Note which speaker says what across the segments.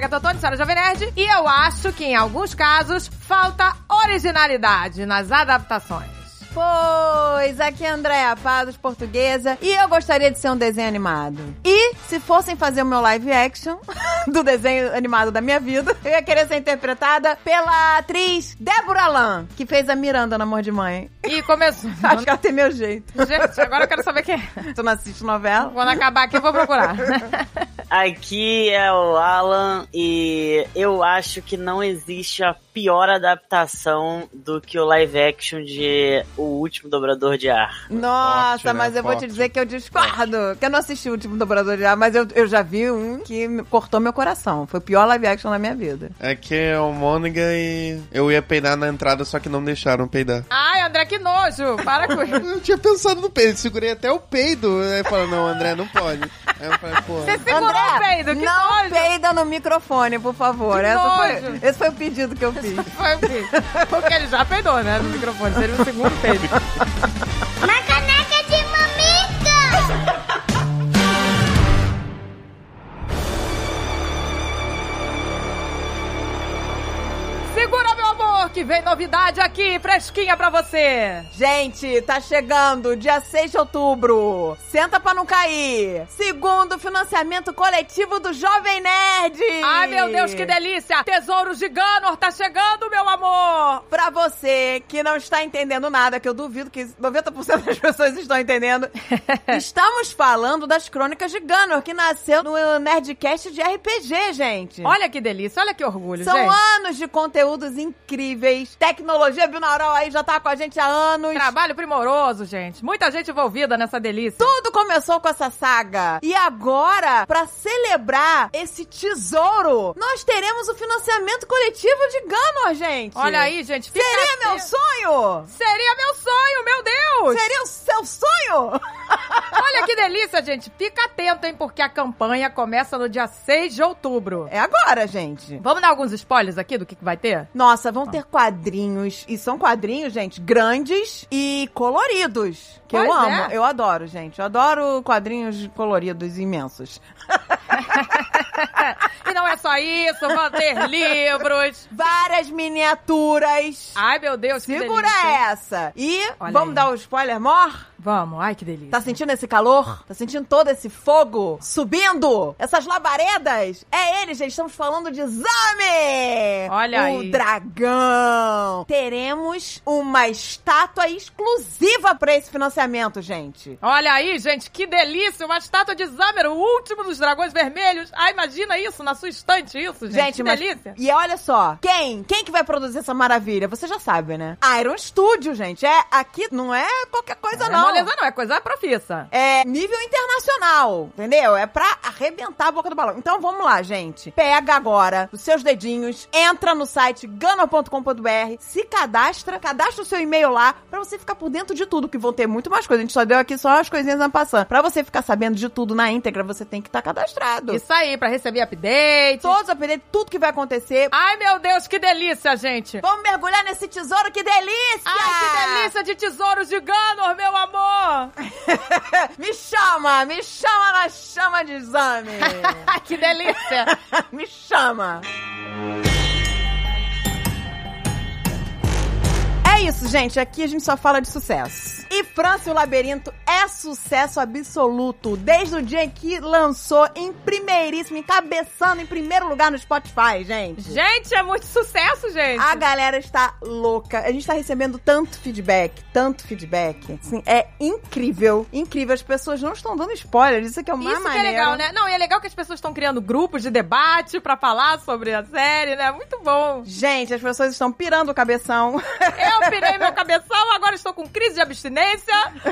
Speaker 1: Agatha Tony, senhora Jovem Nerd, e eu acho que em alguns casos falta originalidade nas adaptações.
Speaker 2: Pois, aqui é a Andréa Pados, portuguesa, e eu gostaria de ser um desenho animado. E se fossem fazer o meu live action do desenho animado da minha vida, eu ia querer ser interpretada pela atriz Débora Lan, que fez a Miranda no Amor de Mãe.
Speaker 1: E começou.
Speaker 2: Acho que ela tem meu jeito.
Speaker 1: Gente, agora eu quero saber quem é.
Speaker 2: Tu não assiste novela?
Speaker 1: Quando acabar aqui eu vou procurar.
Speaker 3: Aqui é o Alan e eu acho que não existe a pior adaptação do que o live action de O Último Dobrador de Ar.
Speaker 2: Nossa,
Speaker 4: Forte, né?
Speaker 2: mas eu vou te
Speaker 4: Forte.
Speaker 2: dizer que eu discordo. Que eu não assisti o último Dobrador de Ar, mas eu, eu já vi um que cortou meu coração. Foi o pior live action da minha vida.
Speaker 4: É que é o Mônica e eu ia peidar na entrada, só que não deixaram peidar.
Speaker 1: Ai, André, que nojo. Para com isso.
Speaker 4: Eu tinha pensado no peido, segurei até o peido. Aí falou, não, André, não pode. Aí eu falei, pô.
Speaker 1: Você segurou o peido, que
Speaker 2: não
Speaker 1: nojo.
Speaker 2: peida no microfone, por favor. Foi, esse foi o pedido que eu fiz.
Speaker 1: Foi o quê? Porque ele já peidou, né, no microfone. Seria o segundo peido. que vem novidade aqui, fresquinha pra você.
Speaker 2: Gente, tá chegando dia 6 de outubro. Senta pra não cair. Segundo financiamento coletivo do Jovem Nerd.
Speaker 1: Ai, meu Deus, que delícia. Tesouros de Ganor tá chegando, meu amor.
Speaker 2: Pra você que não está entendendo nada, que eu duvido que 90% das pessoas estão entendendo, estamos falando das crônicas de Gunner, que nasceu no Nerdcast de RPG, gente.
Speaker 1: Olha que delícia, olha que orgulho,
Speaker 2: São
Speaker 1: gente.
Speaker 2: anos de conteúdos incríveis. Tecnologia binaural aí já tá com a gente há anos.
Speaker 1: Trabalho primoroso, gente. Muita gente envolvida nessa delícia.
Speaker 2: Tudo começou com essa saga. E agora, pra celebrar esse tesouro, nós teremos o financiamento coletivo de Gunner, gente.
Speaker 1: Olha aí, gente. Fica
Speaker 2: Seria meu sonho?
Speaker 1: Seria meu sonho, meu Deus.
Speaker 2: Seria o seu sonho?
Speaker 1: Olha que delícia, gente. Fica atento, hein, porque a campanha começa no dia 6 de outubro.
Speaker 2: É agora, gente.
Speaker 1: Vamos dar alguns spoilers aqui do que, que vai ter?
Speaker 2: Nossa, vão ter quadrinhos. E são quadrinhos, gente, grandes e coloridos. Que eu
Speaker 1: Pois
Speaker 2: amo.
Speaker 1: é.
Speaker 2: Eu adoro, gente. Eu adoro quadrinhos coloridos imensos.
Speaker 1: e não é só isso, vão ter livros.
Speaker 2: Várias miniaturas.
Speaker 1: Ai, meu Deus, que
Speaker 2: Segura
Speaker 1: delícia.
Speaker 2: essa. E
Speaker 1: Olha
Speaker 2: vamos
Speaker 1: aí.
Speaker 2: dar o spoiler mor?
Speaker 1: Vamos, ai, que delícia.
Speaker 2: Tá sentindo esse calor? Tá sentindo todo esse fogo subindo? Essas labaredas? É ele, gente. Estamos falando de Zame!
Speaker 1: Olha
Speaker 2: o
Speaker 1: aí.
Speaker 2: dragão. Teremos uma estátua exclusiva pra esse financiamento, gente.
Speaker 1: Olha aí, gente, que delícia! Uma estátua de Zamer, o último dos dragões vermelhos. Ah, imagina isso na sua estante, isso, gente.
Speaker 2: Gente,
Speaker 1: que
Speaker 2: mas...
Speaker 1: delícia.
Speaker 2: E olha só, quem? Quem que vai produzir essa maravilha? Você já sabe, né? Iron Studio, gente. É, aqui não é qualquer coisa,
Speaker 1: Não é
Speaker 2: não.
Speaker 1: moleza, não, é coisa profissa.
Speaker 2: É nível internacional, entendeu? É pra arrebentar a boca do balão. Então vamos lá, gente. Pega agora os seus dedinhos, entra no site gana.com.br, se cadastra, cadastra o seu e-mail lá pra você ficar por dentro de tudo, que vão ter muito mais coisas. A gente só deu aqui só as coisinhas na passando. Pra você ficar sabendo de tudo na íntegra, você tem que estar cadastrado.
Speaker 1: Isso aí, pra receber update.
Speaker 2: Todos aprender tudo que vai acontecer.
Speaker 1: Ai, meu Deus, que delícia, gente.
Speaker 2: Vamos mergulhar nesse tesouro, que delícia!
Speaker 1: Ai, que delícia de tesouros de Ganor, meu amor.
Speaker 2: me chama, me chama na chama de exame.
Speaker 1: que delícia.
Speaker 2: me chama. É isso, gente. Aqui a gente só fala de sucesso. E França e o Labirinto é sucesso absoluto. Desde o dia em que lançou em primeiríssimo, encabeçando em primeiro lugar no Spotify, gente.
Speaker 1: Gente, é muito sucesso, gente.
Speaker 2: A galera está louca. A gente está recebendo tanto feedback, tanto feedback. Assim, é incrível, incrível. As pessoas não estão dando spoiler. Isso aqui é o mais
Speaker 1: Isso que é
Speaker 2: maneiro.
Speaker 1: legal, né? Não, e é legal que as pessoas estão criando grupos de debate pra falar sobre a série, né? Muito bom.
Speaker 2: Gente, as pessoas estão pirando o cabeção.
Speaker 1: Eu pirei meu cabeção, agora estou com crise de abstinência,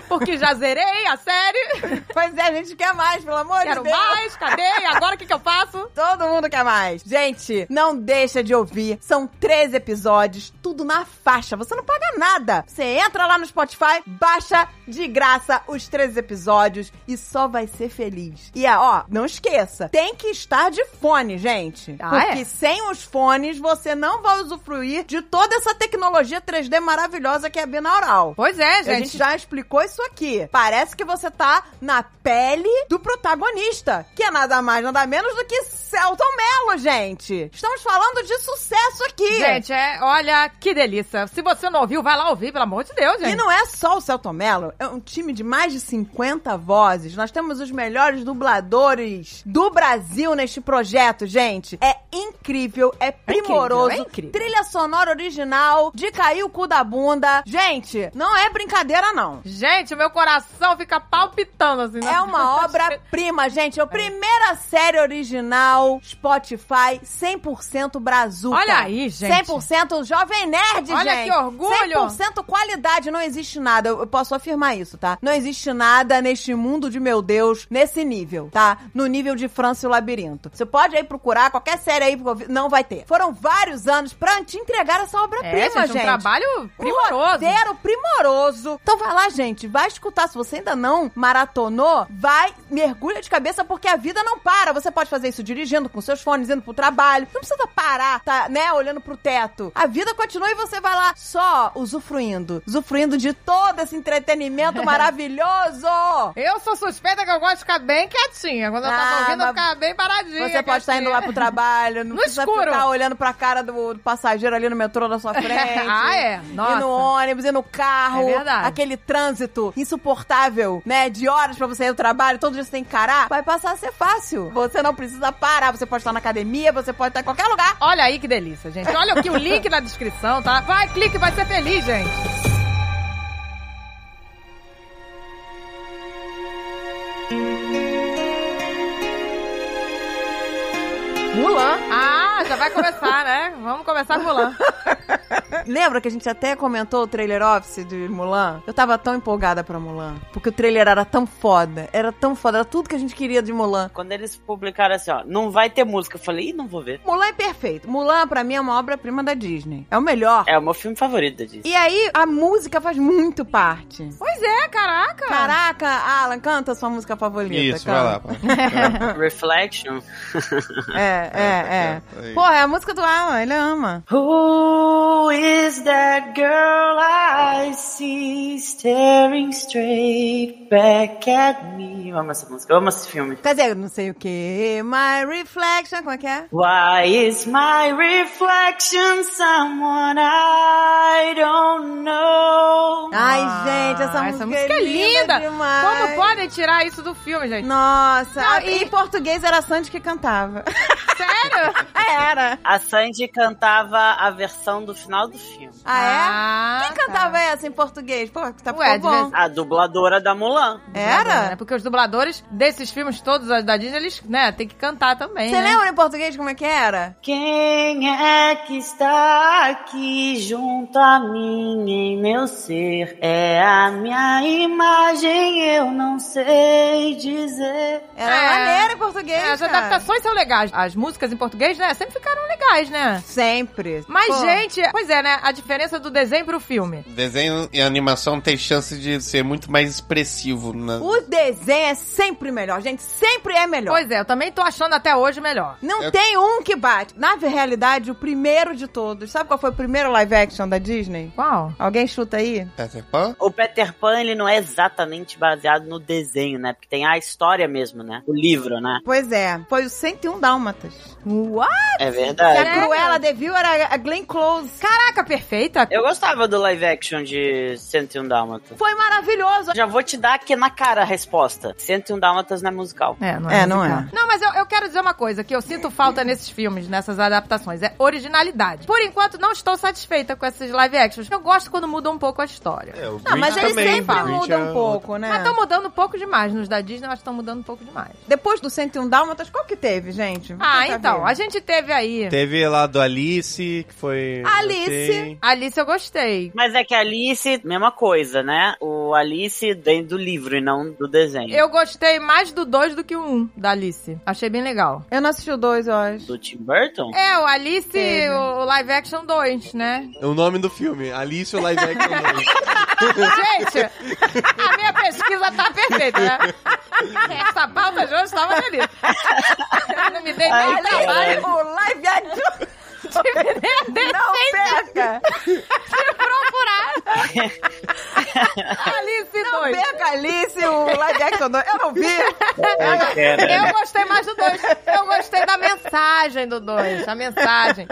Speaker 1: porque já zerei a série.
Speaker 2: pois é, a gente quer mais, pelo amor
Speaker 1: Quero
Speaker 2: de Deus.
Speaker 1: mais, cadê? E agora o que, que eu faço?
Speaker 2: Todo mundo quer mais. Gente, não deixa de ouvir. São 13 episódios, tudo na faixa. Você não paga nada. Você entra lá no Spotify, baixa de graça os 13 episódios e só vai ser feliz. E ó, não esqueça, tem que estar de fone, gente.
Speaker 1: Ah,
Speaker 2: porque
Speaker 1: é?
Speaker 2: sem os fones você não vai usufruir de toda essa tecnologia 3D maravilhosa que é a binaural.
Speaker 1: Pois é,
Speaker 2: A gente
Speaker 1: gente.
Speaker 2: já explicou isso aqui. Parece que você tá na pele do protagonista, que é nada mais, nada menos do que Celton Mello, gente. Estamos falando de sucesso aqui.
Speaker 1: Gente, é, olha que delícia. Se você não ouviu, vai lá ouvir, pelo amor de Deus,
Speaker 2: E
Speaker 1: gente.
Speaker 2: não é só o Celton Mello, é um time de mais de 50 vozes. Nós temos os melhores dubladores do Brasil neste projeto, gente. É incrível, é primoroso.
Speaker 1: é incrível.
Speaker 2: Trilha sonora original, de cair o cu da bunda. Gente, não é brincadeira, não.
Speaker 1: Gente, meu coração fica palpitando assim.
Speaker 2: É uma obra-prima, gente. É a primeira série original Spotify 100% Brazuca.
Speaker 1: Olha aí, gente.
Speaker 2: 100% Jovem Nerd,
Speaker 1: Olha
Speaker 2: gente.
Speaker 1: que orgulho.
Speaker 2: 100% qualidade. Não existe nada. Eu posso afirmar isso, tá? Não existe nada neste mundo de meu Deus nesse nível, tá? No nível de França e o Labirinto. Você pode aí procurar qualquer série aí, não vai ter. Foram vários anos pra te entregar essa
Speaker 1: É,
Speaker 2: obra-prima,
Speaker 1: gente, um trabalho primoroso.
Speaker 2: Roteiro primoroso. Então vai lá, gente. Vai escutar. Se você ainda não maratonou, vai, mergulha de cabeça, porque a vida não para. Você pode fazer isso dirigindo, com seus fones, indo pro trabalho. Não precisa parar, tá, né, olhando pro teto. A vida continua e você vai lá só usufruindo. Usufruindo de todo esse entretenimento maravilhoso.
Speaker 1: Eu sou suspeita que eu gosto de ficar bem quietinha. Quando eu
Speaker 2: Ah,
Speaker 1: tava ouvindo, eu ficava bem paradinha.
Speaker 2: Você pode estar indo lá pro trabalho, não
Speaker 1: No
Speaker 2: precisa
Speaker 1: escuro.
Speaker 2: ficar olhando pra cara do, do passageiro ali no metrô da sua frente.
Speaker 1: Ah, é?
Speaker 2: E
Speaker 1: Nossa.
Speaker 2: no ônibus, e no carro.
Speaker 1: É verdade.
Speaker 2: Aquele trânsito insuportável, né? De horas pra você ir ao trabalho, todo dia você tem que encarar. Vai passar a ser fácil. Você não precisa parar. Você pode estar na academia, você pode estar em qualquer lugar.
Speaker 1: Olha aí que delícia, gente. Olha aqui o link na descrição, tá? Vai, clique, vai ser feliz, gente.
Speaker 2: Mulan.
Speaker 1: Ah, já vai começar, né? Vamos começar com Mulan.
Speaker 2: Lembra que a gente até comentou o trailer office de Mulan? Eu tava tão empolgada pra Mulan. Porque o trailer era tão foda. Era tão foda. Era tudo que a gente queria de Mulan.
Speaker 3: Quando eles publicaram assim, ó, não vai ter música, eu falei, ih, não vou ver.
Speaker 2: Mulan é perfeito. Mulan, pra mim, é uma obra-prima da Disney. É o melhor.
Speaker 3: É o meu filme favorito da Disney.
Speaker 2: E aí, a música faz muito parte.
Speaker 1: Pois é, caraca.
Speaker 2: Caraca, Alan, canta a sua música favorita.
Speaker 4: Isso, vai lá.
Speaker 2: canta.
Speaker 3: Reflection.
Speaker 2: É, é, é.
Speaker 4: Aí.
Speaker 2: Porra, é a música do Alan, ele ama.
Speaker 3: Who is that girl I see staring straight back at me? Eu amo essa música, eu amo esse filme.
Speaker 2: Quer dizer, não sei o que. My reflection, como é que é?
Speaker 3: Why is my reflection someone I don't know?
Speaker 2: Ai, gente, essa,
Speaker 1: Ah,
Speaker 2: música,
Speaker 1: essa música é linda.
Speaker 2: demais.
Speaker 1: Como podem tirar isso do filme, gente?
Speaker 2: Nossa,
Speaker 1: Não,
Speaker 2: a-
Speaker 1: e-
Speaker 2: em português era a Sandy que cantava.
Speaker 1: Sério?
Speaker 2: era.
Speaker 3: A Sandy cantava a versão do final do filme.
Speaker 2: Ah, é?
Speaker 1: Ah,
Speaker 2: Quem cantava essa em português? Pô, tá
Speaker 1: Ué,
Speaker 2: bom.
Speaker 1: vez-
Speaker 3: A dubladora da Mulan.
Speaker 2: Era?
Speaker 1: né? Porque os dubladores desses filmes todos da Disney, eles, né, tem que cantar também,
Speaker 2: Você
Speaker 1: né?
Speaker 2: lembra em português como é que era?
Speaker 3: Quem é que está aqui junto a mim em meu ser? É a minha imagem, eu não sei dizer.
Speaker 2: Era
Speaker 1: É.
Speaker 2: maneiro em português,
Speaker 1: É, as adaptações são legais. As músicas em português, né, sempre ficaram legais, né?
Speaker 2: Sempre.
Speaker 1: Mas,
Speaker 2: Pô.
Speaker 1: gente, pois é, né? A diferença do desenho pro filme.
Speaker 4: Desenho e animação tem chance de ser muito mais expressivo. Na...
Speaker 2: O desenho é sempre melhor, gente. Sempre é melhor.
Speaker 1: Pois é, eu também tô achando até hoje melhor.
Speaker 2: Não
Speaker 4: Eu-
Speaker 2: tem um que bate. Na realidade, o primeiro de todos. Sabe qual foi o primeiro live action da Disney?
Speaker 1: Qual?
Speaker 2: Alguém chuta aí?
Speaker 4: Peter Pan?
Speaker 3: O Peter Pan, ele não é exatamente baseado no desenho, né? Porque tem a história mesmo, né? O livro, né?
Speaker 2: Pois é, foi o 101 Dálmatas.
Speaker 1: What?
Speaker 3: É
Speaker 2: Que
Speaker 3: verdade.
Speaker 2: a
Speaker 1: Sério?
Speaker 2: Cruella de Vil era a Glenn Close.
Speaker 1: Caraca, perfeita.
Speaker 3: Eu gostava do live action de 101 Dálmata.
Speaker 2: Foi maravilhoso.
Speaker 3: Já vou te dar aqui na cara a resposta. 101 Dálmatas não é musical.
Speaker 1: É, não
Speaker 2: É,
Speaker 1: é,
Speaker 2: não é.
Speaker 1: Não, mas eu, eu quero dizer uma coisa que eu sinto falta nesses filmes, nessas adaptações. É originalidade. Por enquanto, não estou satisfeita com esses live actions. Eu gosto quando muda um pouco a história.
Speaker 4: É, o
Speaker 2: Não, mas eles
Speaker 4: também.
Speaker 2: sempre mudam
Speaker 4: é
Speaker 2: um pouco, né?
Speaker 1: Mas estão mudando um pouco demais. Nos da Disney, eu acho que estão mudando um pouco demais.
Speaker 2: Depois do 101 Dálmatas, qual que teve, gente? Vou
Speaker 1: Ah,
Speaker 2: tentar
Speaker 1: então, a gente teve aí.
Speaker 5: Teve lá do Alice, que foi.
Speaker 2: Alice.
Speaker 1: Alice eu gostei.
Speaker 3: Mas é que a Alice, mesma coisa, né? O Alice vem do livro e não do desenho.
Speaker 1: Eu gostei mais do 2 do que o 1 um, da Alice. Achei bem legal.
Speaker 2: Eu não assisti o dois, eu acho.
Speaker 3: Do Tim Burton?
Speaker 1: É, o Alice,
Speaker 2: Teve.
Speaker 1: o live action 2, né?
Speaker 5: É o nome do filme, Alice o Live Action 2.
Speaker 1: Gente, a minha pesquisa tá perfeita, né? Essa pauta de hoje estava delícia. Eu não me dei nem
Speaker 3: Ai,
Speaker 1: trabalho
Speaker 2: o live action
Speaker 1: de
Speaker 2: não perca.
Speaker 1: procurar. Alice
Speaker 2: Não
Speaker 1: 2.
Speaker 2: perca, Alice, o live action 2. Eu não vi.
Speaker 3: Ai, cara.
Speaker 1: Eu gostei mais do 2. Eu gostei da mensagem do 2, a mensagem.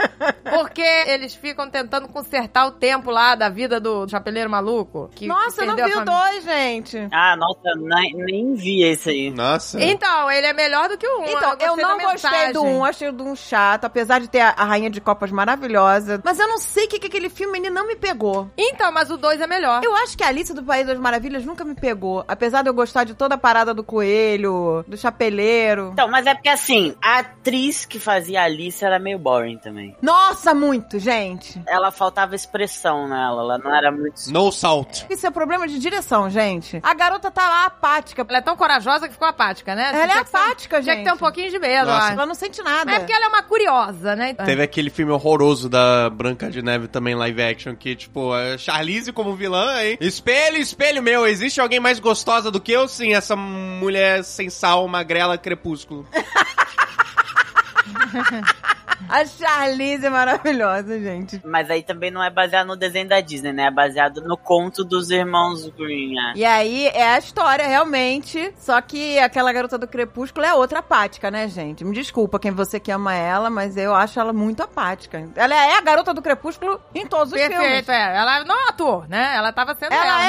Speaker 1: Porque eles ficam tentando consertar o tempo lá da vida do chapeleiro maluco. Que,
Speaker 2: Nossa, eu não vi o
Speaker 1: família.
Speaker 2: dois, gente.
Speaker 3: Ah, nossa, nem, nem vi esse aí.
Speaker 5: Nossa.
Speaker 1: Então, ele é melhor do que o 1.
Speaker 2: Então, eu,
Speaker 1: gostei
Speaker 2: não gostei do 1, achei o do 1 chato, apesar de ter a, a Rainha de Copas maravilhosa. Mas eu não sei o que, que aquele filme ele não me pegou.
Speaker 1: Então, mas o 2 é melhor.
Speaker 2: Eu acho que a Alice do País das Maravilhas nunca me pegou. Apesar de eu gostar de toda a parada do coelho, do chapeleiro.
Speaker 3: Então, mas é porque assim, a atriz que fazia a Alice era meio boring também.
Speaker 2: Nossa, muito, gente.
Speaker 3: Ela faltava expressão nela, ela não era muito.
Speaker 5: No salt.
Speaker 2: Isso é problema de direção, gente. A garota tá lá apática.
Speaker 1: Ela é tão corajosa que ficou apática, né?
Speaker 2: Ela é
Speaker 1: que ser-
Speaker 2: apática,
Speaker 1: Tinha
Speaker 2: gente.
Speaker 1: que ter um pouquinho de medo,
Speaker 5: Nossa.
Speaker 2: Ela não sente nada.
Speaker 1: É porque ela é uma curiosa, né?
Speaker 5: Teve aquele filme horroroso da Branca de Neve também, live action, que, tipo, a Charlize como vilã, hein? Espelho, espelho meu, existe alguém mais gostosa do que eu? Sim, essa mulher sem sal, magrela, crepúsculo.
Speaker 2: A Charlize é maravilhosa, gente.
Speaker 3: Mas aí também não é baseado no desenho da Disney, né? É baseado no conto dos irmãos Green. é.
Speaker 2: E aí é a história, realmente. Só que aquela garota do Crepúsculo é outra apática, né, gente? Me desculpa quem você que ama ela, mas eu acho ela muito apática. Ela é a garota do Crepúsculo em todos os filmes.
Speaker 1: Perfeito, é. Ela não atuou, né? Ela tava sendo ela.
Speaker 2: Ela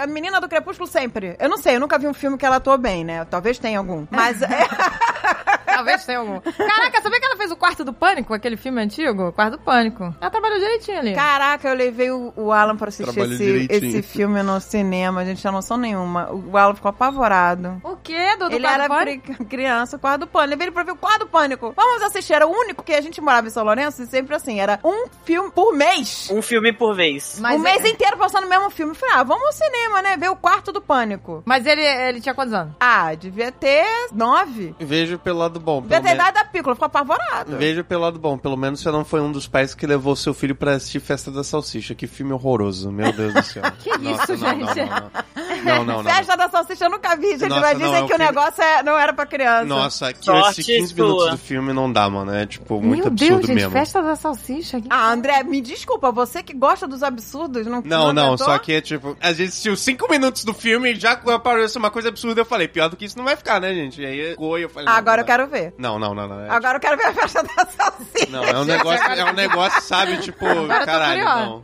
Speaker 2: é a menina do Crepúsculo sempre. Eu não sei, eu nunca vi um filme que ela atuou bem, né? Talvez tenha algum. Mas é,
Speaker 1: Talvez tenha algum. Caraca, sabia que ela fez o Quarto do Pânico, aquele filme antigo? Quarto do Pânico. Ela trabalhou direitinho ali.
Speaker 2: Caraca, eu levei o, o Alan pra assistir esse, esse filme no cinema. gente tinha noção nenhuma. O Alan ficou apavorado.
Speaker 1: O quê, do, do
Speaker 2: ele era
Speaker 1: do
Speaker 2: criança, o quarto do pânico. Levei ele pra ver o quarto do pânico. Vamos assistir. Era o único que a gente morava em São Lourenço e sempre assim. Era um filme por mês.
Speaker 3: Um filme por vez.
Speaker 1: Mas
Speaker 2: o mês
Speaker 1: é-
Speaker 2: inteiro passando o mesmo filme. Eu Falei, ah, vamos ao cinema, né? Ver o quarto do pânico.
Speaker 1: Mas ele, ele tinha quantos anos?
Speaker 2: Ah, devia ter nove.
Speaker 5: Vejo pelo lado bom.
Speaker 2: Devia
Speaker 5: pelo
Speaker 2: ter
Speaker 5: menos-
Speaker 2: dado a pícola. Ficou apavorado.
Speaker 5: Veja pelo lado bom, pelo menos você não foi um dos pais que levou seu filho pra assistir Festa da Salsicha. Que filme horroroso, meu Deus do céu.
Speaker 1: Que isso,
Speaker 5: não,
Speaker 1: gente?
Speaker 5: não, não, não.
Speaker 2: Festa da salsicha eu nunca vi, gente.
Speaker 5: Nossa,
Speaker 2: mas
Speaker 5: não,
Speaker 2: dizem
Speaker 5: é
Speaker 2: que o
Speaker 5: filme-
Speaker 2: negócio é- não era pra criança.
Speaker 5: Nossa, aqui
Speaker 3: Sorte
Speaker 5: esses 15
Speaker 3: sua.
Speaker 5: minutos do filme não dá, mano. É, tipo, muito
Speaker 1: Meu
Speaker 5: absurdo
Speaker 1: Deus, gente,
Speaker 5: mesmo.
Speaker 1: festa da salsicha. Que-
Speaker 2: Ah, André, me desculpa, você que gosta dos absurdos, não
Speaker 5: Não, não, só que é tipo, a gente assistiu 5 minutos do filme e já apareceu uma coisa absurda. Eu falei, pior do que isso não vai ficar, né, gente? E aí e eu falei.
Speaker 2: Ah, Agora eu quero ver.
Speaker 5: Não, não, não, não. É,
Speaker 2: Agora eu quero ver a festa da salsicha.
Speaker 5: Não, é um negócio, é um negócio, sabe, tipo,
Speaker 1: tô
Speaker 5: caralho, não.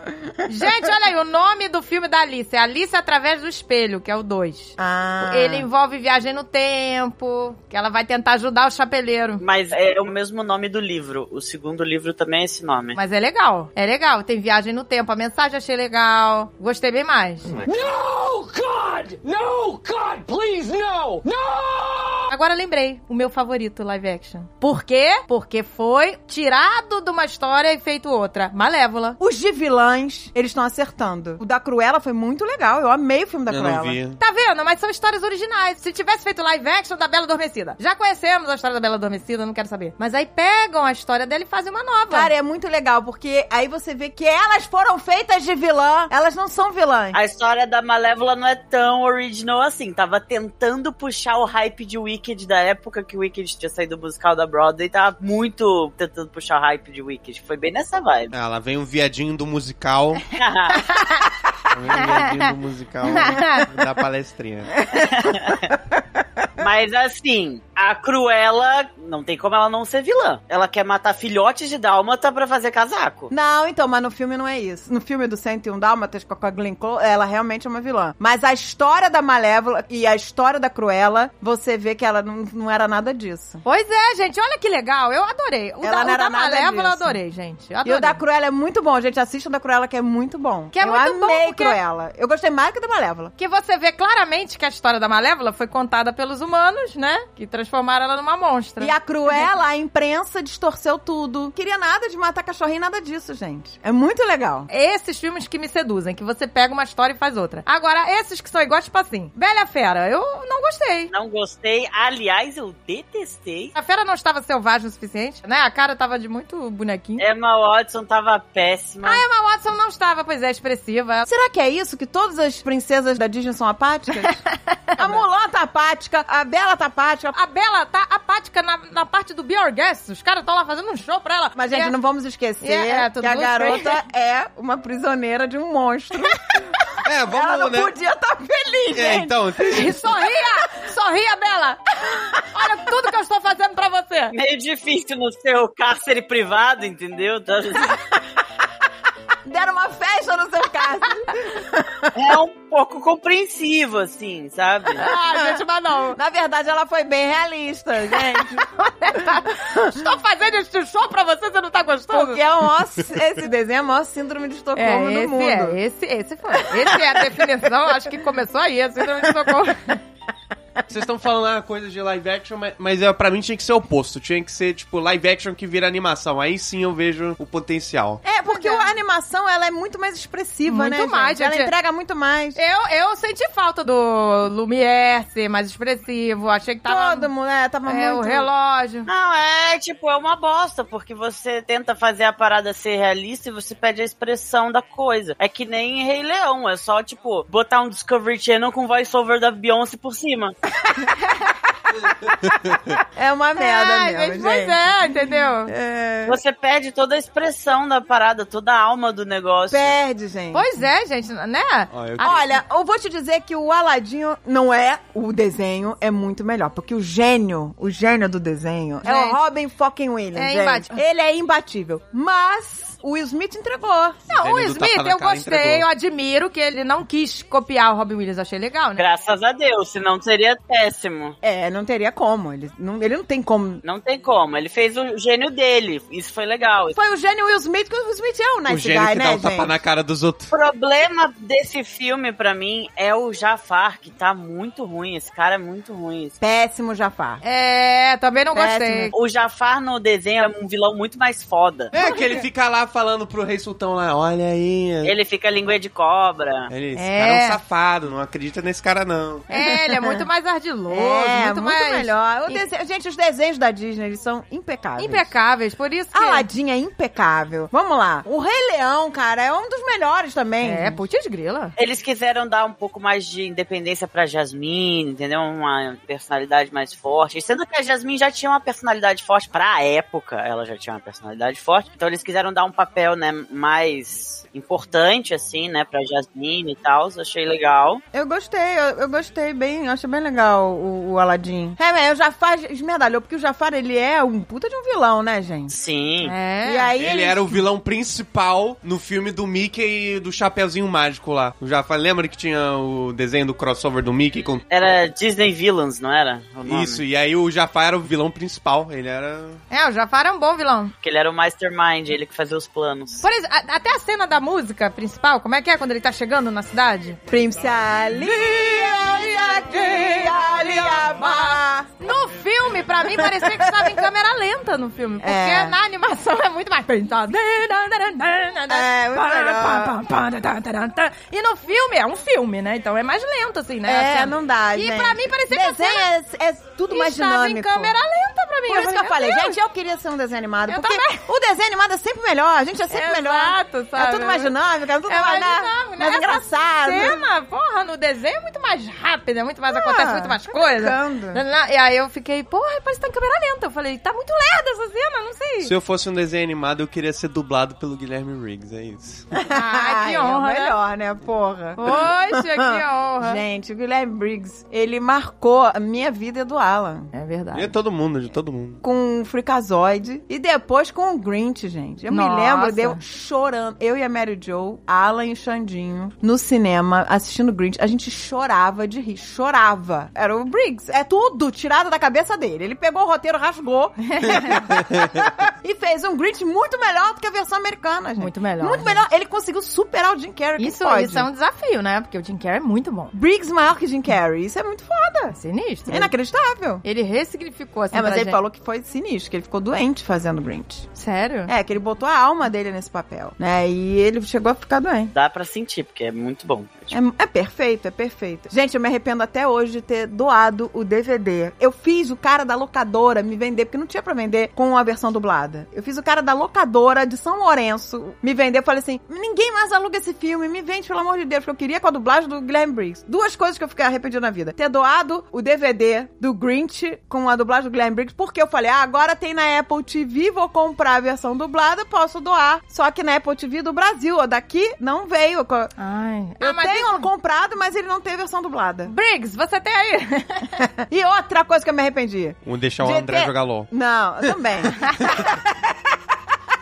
Speaker 1: Gente, olha aí, o nome do filme da Alice é Alice através do espelho, que é o 2.
Speaker 2: Ah.
Speaker 1: Ele envolve viagem no tempo, que ela vai tentar ajudar o chapeleiro.
Speaker 3: Mas é o mesmo nome do livro. O segundo livro também é esse nome.
Speaker 1: Mas é legal, é legal. Tem viagem no tempo, a mensagem achei legal. Gostei bem mais.
Speaker 6: No, God! No, God, please, no! No!
Speaker 1: Agora lembrei, o meu favorito live action. Por quê? Porque foi tirado de uma história e feito outra. Malévola.
Speaker 2: Os de vilãs, eles estão acertando. O da Cruella foi muito legal. Eu amei o filme da
Speaker 5: Eu
Speaker 2: Cruella.
Speaker 5: não vi.
Speaker 1: Tá vendo? Mas são histórias originais. Se tivesse feito live action da Bela Adormecida. Já conhecemos a história da Bela Adormecida, não quero saber. Mas aí pegam a história dela e fazem uma nova.
Speaker 2: Cara, é muito legal, porque aí você vê que elas foram feitas de vilã. Elas não são vilãs.
Speaker 3: A história da Malévola não é tão original assim. Tava tentando puxar o hype de Wicked da época que o Wicked tinha saído do musical da Broadway. Tava muito tentando puxar hype de Wicked. Foi bem nessa vibe.
Speaker 5: Ah, lá vem um viadinho do musical. Um viadinho do musical da palestrinha.
Speaker 3: Mas assim, a Cruella, não tem como ela não ser vilã. Ela quer matar filhotes de dálmata pra fazer casaco.
Speaker 2: Não, então, mas no filme não é isso. No filme do 101 Dálmatas com a Glenn Close, ela realmente é uma vilã. Mas a história da Malévola e a história da Cruella, você vê que ela não, não era nada disso.
Speaker 1: Pois é, gente, olha que legal. Eu adorei. O
Speaker 2: Ela
Speaker 1: da,
Speaker 2: não
Speaker 1: o
Speaker 2: era
Speaker 1: da
Speaker 2: nada
Speaker 1: Malévola eu
Speaker 2: disso.
Speaker 1: adorei, gente. Eu
Speaker 2: E
Speaker 1: Adorei.
Speaker 2: o da Cruella é muito bom, gente. Assistam o da Cruella, que é muito bom.
Speaker 1: Que é
Speaker 2: eu
Speaker 1: muito bom,
Speaker 2: amei
Speaker 1: porque-
Speaker 2: Cruella. Eu gostei mais que da Malévola.
Speaker 1: Que você vê claramente que a história da Malévola foi contada pelos humanos, né? Que transformaram ela numa monstra.
Speaker 2: E a Cruella, a imprensa distorceu tudo. Queria nada de matar cachorrinho, nada disso, gente. É muito legal.
Speaker 1: Esses filmes que me seduzem, que você pega uma história e faz outra. Agora, esses que são iguais, tipo assim, Bela Fera, eu não gostei.
Speaker 3: Não gostei. Aliás, eu detestei.
Speaker 1: A fera não estava selvagem o suficiente, né? A cara tava de muito bonequinho.
Speaker 3: Emma Watson tava péssima.
Speaker 1: A Emma Watson não estava, pois é, expressiva.
Speaker 2: Será que é isso? Que todas as princesas da Disney são apáticas? a Mulan tá apática, a Bela tá apática.
Speaker 1: A Bela tá apática na, na parte do Be Our Guest. Os caras estão lá fazendo um show pra ela.
Speaker 2: Mas, gente,
Speaker 1: É-
Speaker 2: não vamos esquecer
Speaker 1: É, é,
Speaker 2: que a garota é uma prisioneira de um monstro.
Speaker 5: É, vamos,
Speaker 2: Ela não
Speaker 5: né?
Speaker 2: podia estar feliz,
Speaker 5: É,
Speaker 2: gente.
Speaker 5: então,
Speaker 1: E sorria! Sorria, Bela! Olha tudo que eu estou fazendo pra você!
Speaker 3: Meio difícil no seu cárcere privado, entendeu? Tá-
Speaker 2: Deram uma festa no seu caso.
Speaker 3: É um pouco compreensivo, assim, sabe?
Speaker 1: Ah, gente, mas não.
Speaker 2: Na verdade, ela foi bem realista, gente.
Speaker 1: Estou fazendo este show pra você, você não tá gostando?
Speaker 2: Porque é o maior, esse desenho é o maior síndrome de Estocolmo
Speaker 1: É,
Speaker 2: do mundo.
Speaker 1: é, esse, esse foi. Esse é a definição, acho que começou aí, a síndrome de Estocolmo.
Speaker 5: Vocês estão falando uma coisa de live action, mas, mas é, pra mim tinha que ser o oposto. Tinha que ser, tipo, live action que vira animação. Aí sim eu vejo o potencial.
Speaker 2: É, porque
Speaker 1: é.
Speaker 2: a animação, ela é muito mais expressiva,
Speaker 1: Muito
Speaker 2: né,
Speaker 1: mais,
Speaker 2: gente? Ela
Speaker 1: gente.
Speaker 2: entrega muito mais.
Speaker 1: Eu, eu senti falta do Lumière ser mais expressivo, achei que tava...
Speaker 2: Todo mundo, é, tava
Speaker 1: é,
Speaker 2: muito...
Speaker 1: o relógio.
Speaker 3: Não, é tipo, é uma bosta, porque você tenta fazer a parada ser realista e você pede a expressão da coisa. É que nem Rei Leão, é só, tipo, botar um Discovery Channel com voice-over da Beyoncé por cima.
Speaker 2: É uma merda
Speaker 1: Ai,
Speaker 2: mesmo,
Speaker 1: gente, Pois é, entendeu?
Speaker 2: É,
Speaker 3: Você perde toda a expressão da parada, toda a alma do negócio.
Speaker 2: Perde, gente.
Speaker 1: Pois é, gente, né?
Speaker 5: Ó, eu-
Speaker 2: Olha, eu vou te dizer que o Aladinho não é o desenho, é muito melhor. Porque o gênio, o gênio do desenho é o
Speaker 1: Gente.
Speaker 2: Robin fucking Williams.
Speaker 1: É
Speaker 2: gente.
Speaker 1: imbatível.
Speaker 2: Ele é imbatível. Mas o Will Smith entregou.
Speaker 1: Não, o
Speaker 5: do
Speaker 1: Smith, eu gostei,
Speaker 5: entregou.
Speaker 1: eu admiro que ele não quis copiar o Robin Williams, achei legal, né?
Speaker 3: Graças a Deus, senão seria péssimo.
Speaker 2: É, não teria como. Ele não, ele não tem como.
Speaker 3: Não tem como. Ele fez o gênio dele. Isso foi legal.
Speaker 2: Foi o gênio Will Smith, que o Will Smith é um
Speaker 5: o
Speaker 2: nice
Speaker 5: gênio
Speaker 2: guy,
Speaker 5: que
Speaker 2: né,
Speaker 5: dá o
Speaker 2: gente?
Speaker 5: tapa na cara dos outros.
Speaker 3: O problema desse filme, pra mim, é o Jafar, que tá muito ruim. Esse cara é muito ruim.
Speaker 2: Péssimo Jafar.
Speaker 1: É, também não
Speaker 2: Péssimo.
Speaker 1: gostei.
Speaker 3: O Jafar no desenho é um vilão muito mais foda.
Speaker 5: É, que ele fica lá falando pro rei sultão lá, olha aí.
Speaker 3: Ele fica língua de cobra.
Speaker 5: Ele, esse
Speaker 1: É.
Speaker 5: cara é um safado, não acredita nesse cara não.
Speaker 1: É, ele é muito mais ardiloso,
Speaker 2: é,
Speaker 1: muito, mais
Speaker 2: melhor. Gente, os desenhos da Disney, eles são impecáveis.
Speaker 1: impecáveis, por isso que...
Speaker 2: Aladdin é impecável. Vamos lá. O Rei Leão, cara, é um dos melhores também.
Speaker 1: É, putz grila.
Speaker 3: Eles quiseram dar um pouco mais de independência pra Jasmine, entendeu? Uma personalidade mais forte. Sendo que a Jasmine já tinha uma personalidade forte pra época, ela já tinha uma personalidade forte. Então eles quiseram dar um papel, né, mais importante, assim, né, pra Jasmine e tal. Achei legal.
Speaker 2: Eu gostei, eu, eu gostei bem, eu achei bem legal o, o Aladdin. É, mas o Jafar esmerdalhou, porque o Jafar, ele é um puta de um vilão, né, gente?
Speaker 3: Sim.
Speaker 1: É.
Speaker 2: E aí
Speaker 5: Ele era o vilão principal no filme do Mickey e do Chapeuzinho Mágico lá. Já lembra que tinha o desenho do crossover do Mickey com
Speaker 3: Era Disney Villains, não era? O nome?
Speaker 5: isso, e aí o Jafar era o vilão principal. Ele era.
Speaker 1: É, o Jafar é um bom vilão.
Speaker 3: Porque ele era o mastermind, ele que fazia os planos.
Speaker 1: Por exemplo, a- até a cena da música principal, como é que é quando ele tá chegando na cidade?
Speaker 2: Príncipe Ali, Ali.
Speaker 1: No filme, pra mim, parecia que estava em câmera lenta no filme. Porque
Speaker 2: É.
Speaker 1: na animação é muito mais...
Speaker 2: É, muito melhor.
Speaker 1: E no filme, é um filme, né? Então é mais lento, assim, né?
Speaker 2: É,
Speaker 1: cena.
Speaker 2: não dá,
Speaker 1: E
Speaker 2: gente.
Speaker 1: pra mim parecia que a
Speaker 2: Desenho
Speaker 1: cena
Speaker 2: é, é tudo mais
Speaker 1: estava
Speaker 2: dinâmico.
Speaker 1: em câmera lenta pra mim.
Speaker 2: Por isso que eu falei, gente, eu queria ser um desenho animado.
Speaker 1: Eu
Speaker 2: porque
Speaker 1: também.
Speaker 2: o desenho animado é sempre melhor, a gente é sempre melhor.
Speaker 1: Exato, sabe?
Speaker 2: É tudo mais dinâmico, é tudo
Speaker 1: É
Speaker 2: mais,
Speaker 1: mais
Speaker 2: né,
Speaker 1: dinâmico, né?
Speaker 2: mais
Speaker 1: Essa
Speaker 2: engraçado.
Speaker 1: cena, porra, no desenho é muito mais rápido, é muito mais,
Speaker 2: Ah,
Speaker 1: acontece muito mais coisa.
Speaker 2: brincando.
Speaker 1: E aí eu fiquei, porra, parece que tá em câmera lenta. Eu falei, tá muito lerda essa cena, não sei.
Speaker 5: Se eu fosse um desenho animado, eu queria ser dublado pelo Guilherme Riggs, é isso.
Speaker 1: Ai, que honra,
Speaker 2: é
Speaker 1: né?
Speaker 2: o melhor, né, porra.
Speaker 1: Poxa, que honra.
Speaker 2: Gente, o Guilherme Briggs, ele marcou a minha vida e do Alan.
Speaker 1: É
Speaker 5: E
Speaker 1: verdade.
Speaker 5: é todo mundo, de todo mundo.
Speaker 2: Com o Freakazoid e depois com o Grinch, gente. Eu
Speaker 1: Nossa.
Speaker 2: me lembro de eu chorando. Eu e a Mary Jo, Alan e Xandinho, no cinema, assistindo Grinch. A gente chorava de rir. Chorava. Era o Briggs. É tudo tirado da cabeça dele. Ele pegou o roteiro, rasgou. e fez um Grinch muito melhor do que a versão americana, gente.
Speaker 1: Muito melhor,
Speaker 2: Muito
Speaker 1: gente.
Speaker 2: melhor. Ele conseguiu superar o Jim Carrey. que
Speaker 1: Isso,
Speaker 2: pode.
Speaker 1: isso é um desafio, né? Porque o Jim Carrey é muito bom.
Speaker 2: Briggs maior que Jim Carrey. Isso é muito foda.
Speaker 1: É sinistro.
Speaker 2: Inacreditável.
Speaker 1: Ele ressignificou assim
Speaker 2: É, mas
Speaker 1: pra
Speaker 2: ele
Speaker 1: gente.
Speaker 2: falou que foi sinistro, que ele ficou doente fazendo Grinch.
Speaker 1: Sério?
Speaker 2: É, que ele botou a alma dele nesse papel, né? E ele chegou a ficar doente.
Speaker 3: Dá pra sentir, porque é muito bom.
Speaker 2: É, é perfeito, é perfeito. Gente, eu me arrependo até hoje de ter doado o DVD. Eu fiz o cara da locadora me vender, porque não tinha pra vender com a versão dublada. Eu fiz o cara da locadora de São Lourenço me vender. Eu falei assim: ninguém mais aluga esse filme, me vende, pelo amor de Deus, porque eu queria com a dublagem do Guilherme Briggs. Duas coisas que eu fiquei arrependido na vida: ter doado o DVD do Grinch com a dublagem do Guilherme Briggs, porque eu falei: ah, agora tem na Apple TV, vou comprar a versão dublada, posso doar. Só que na Apple TV do Brasil, ó, daqui não veio.
Speaker 1: Ai.
Speaker 2: Eu
Speaker 1: Ah, mas
Speaker 2: tenho
Speaker 1: diga-
Speaker 2: comprado, mas ele não tem versão dublada.
Speaker 1: Briggs, você tem aí?
Speaker 2: e outra coisa que eu me arrependi.
Speaker 5: Vamos deixar o
Speaker 2: De
Speaker 5: André
Speaker 2: ter-
Speaker 5: jogar LOL.
Speaker 2: Não, também.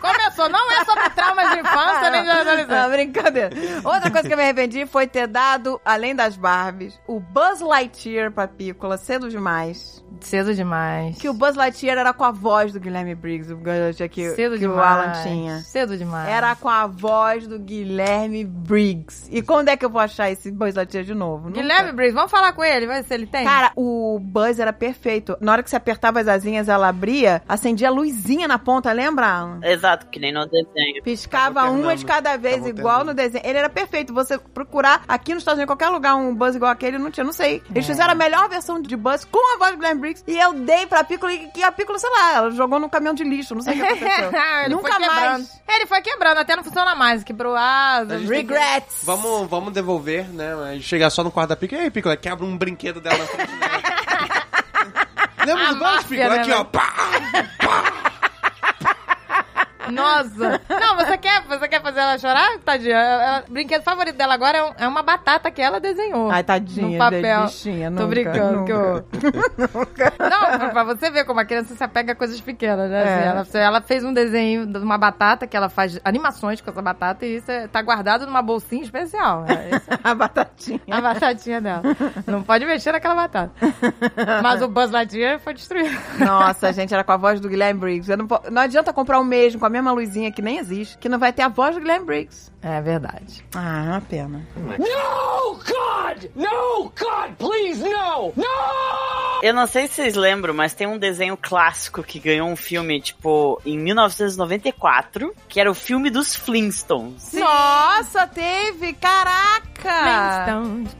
Speaker 1: Começou, não é sobre traumas de infância, nem de
Speaker 2: Não,
Speaker 1: adolescência.
Speaker 2: brincadeira. Outra coisa que eu me arrependi foi ter dado, além das Barbies, o Buzz Lightyear pra Pícola, cedo demais.
Speaker 1: Cedo demais.
Speaker 2: Que o Buzz Lightyear era com a voz do Guilherme Briggs, o Buzz Lightyear que,
Speaker 1: Cedo
Speaker 2: que
Speaker 1: demais.
Speaker 2: o Alan tinha.
Speaker 1: Cedo demais.
Speaker 2: Era com a voz do Guilherme Briggs. E quando é que eu vou achar esse Buzz Lightyear de novo? Nunca.
Speaker 1: Guilherme Briggs, vamos falar com ele, vai ver se ele tem.
Speaker 2: Cara, o Buzz era perfeito. Na hora que você apertava as asinhas, ela abria, acendia a luzinha na ponta, lembra, Alan?
Speaker 3: Exato, que nem no desenho.
Speaker 2: Piscava uma de cada vez,
Speaker 4: Tava
Speaker 2: igual no desenho. Ele era perfeito. Você procurar aqui nos Estados Unidos, em qualquer lugar, um Buzz igual aquele, não tinha, não sei. Eles fizeram a melhor versão de Buzz com a voz do Guilherme Briggs. E eu dei pra Piccolo e que a Piccolo, sei lá, ela jogou no caminhão de lixo. Não sei o que aconteceu.
Speaker 1: ele
Speaker 2: Nunca
Speaker 1: foi quebrando.
Speaker 2: mais.
Speaker 1: Ele foi quebrando, até não funciona mais. Quebrou asas.
Speaker 2: Regrets.
Speaker 5: Vamos, vamos devolver, né? Mas chegar só no quarto da Pica. E aí, Pica, quebra um brinquedo dela na frente dela. Lembra
Speaker 1: A
Speaker 5: do Buzz,
Speaker 1: máfia,
Speaker 5: Pica?
Speaker 1: né,
Speaker 5: Aqui,
Speaker 1: velho?
Speaker 5: ó. Pá!
Speaker 1: Nossa! Não, você quer, você quer fazer ela chorar? Tadinha. Ela- o brinquedo favorito dela agora é, um- é uma batata que ela desenhou.
Speaker 2: Ai, tadinha,
Speaker 1: No papel.
Speaker 2: bichinha,
Speaker 1: Tô
Speaker 2: nunca,
Speaker 1: brincando, que eu...
Speaker 2: nunca.
Speaker 1: Não, pra você ver como a criança se apega a coisas pequenas, né?
Speaker 2: É.
Speaker 1: Assim, ela, ela fez um desenho de uma batata, que ela faz animações com essa batata, e isso é- tá guardado numa bolsinha especial. É, esse é
Speaker 2: a batatinha.
Speaker 1: a batatinha dela. Não pode mexer naquela batata. Mas o Buzz Lightyear foi destruído.
Speaker 2: Nossa, gente, era com a voz do Guilherme Briggs. Não, não adianta comprar o mesmo com a mesma luzinha que nem existe, que não vai ter a voz do Guilherme Briggs.
Speaker 1: É verdade.
Speaker 2: Ah, é uma pena.
Speaker 6: No, God! No, God, please, no! No!
Speaker 3: Eu não sei se vocês lembram, mas tem um desenho clássico que ganhou um filme, tipo, em 1994, que era o filme dos Flintstones.
Speaker 2: Nossa, teve! Caraca!
Speaker 1: Flintstones.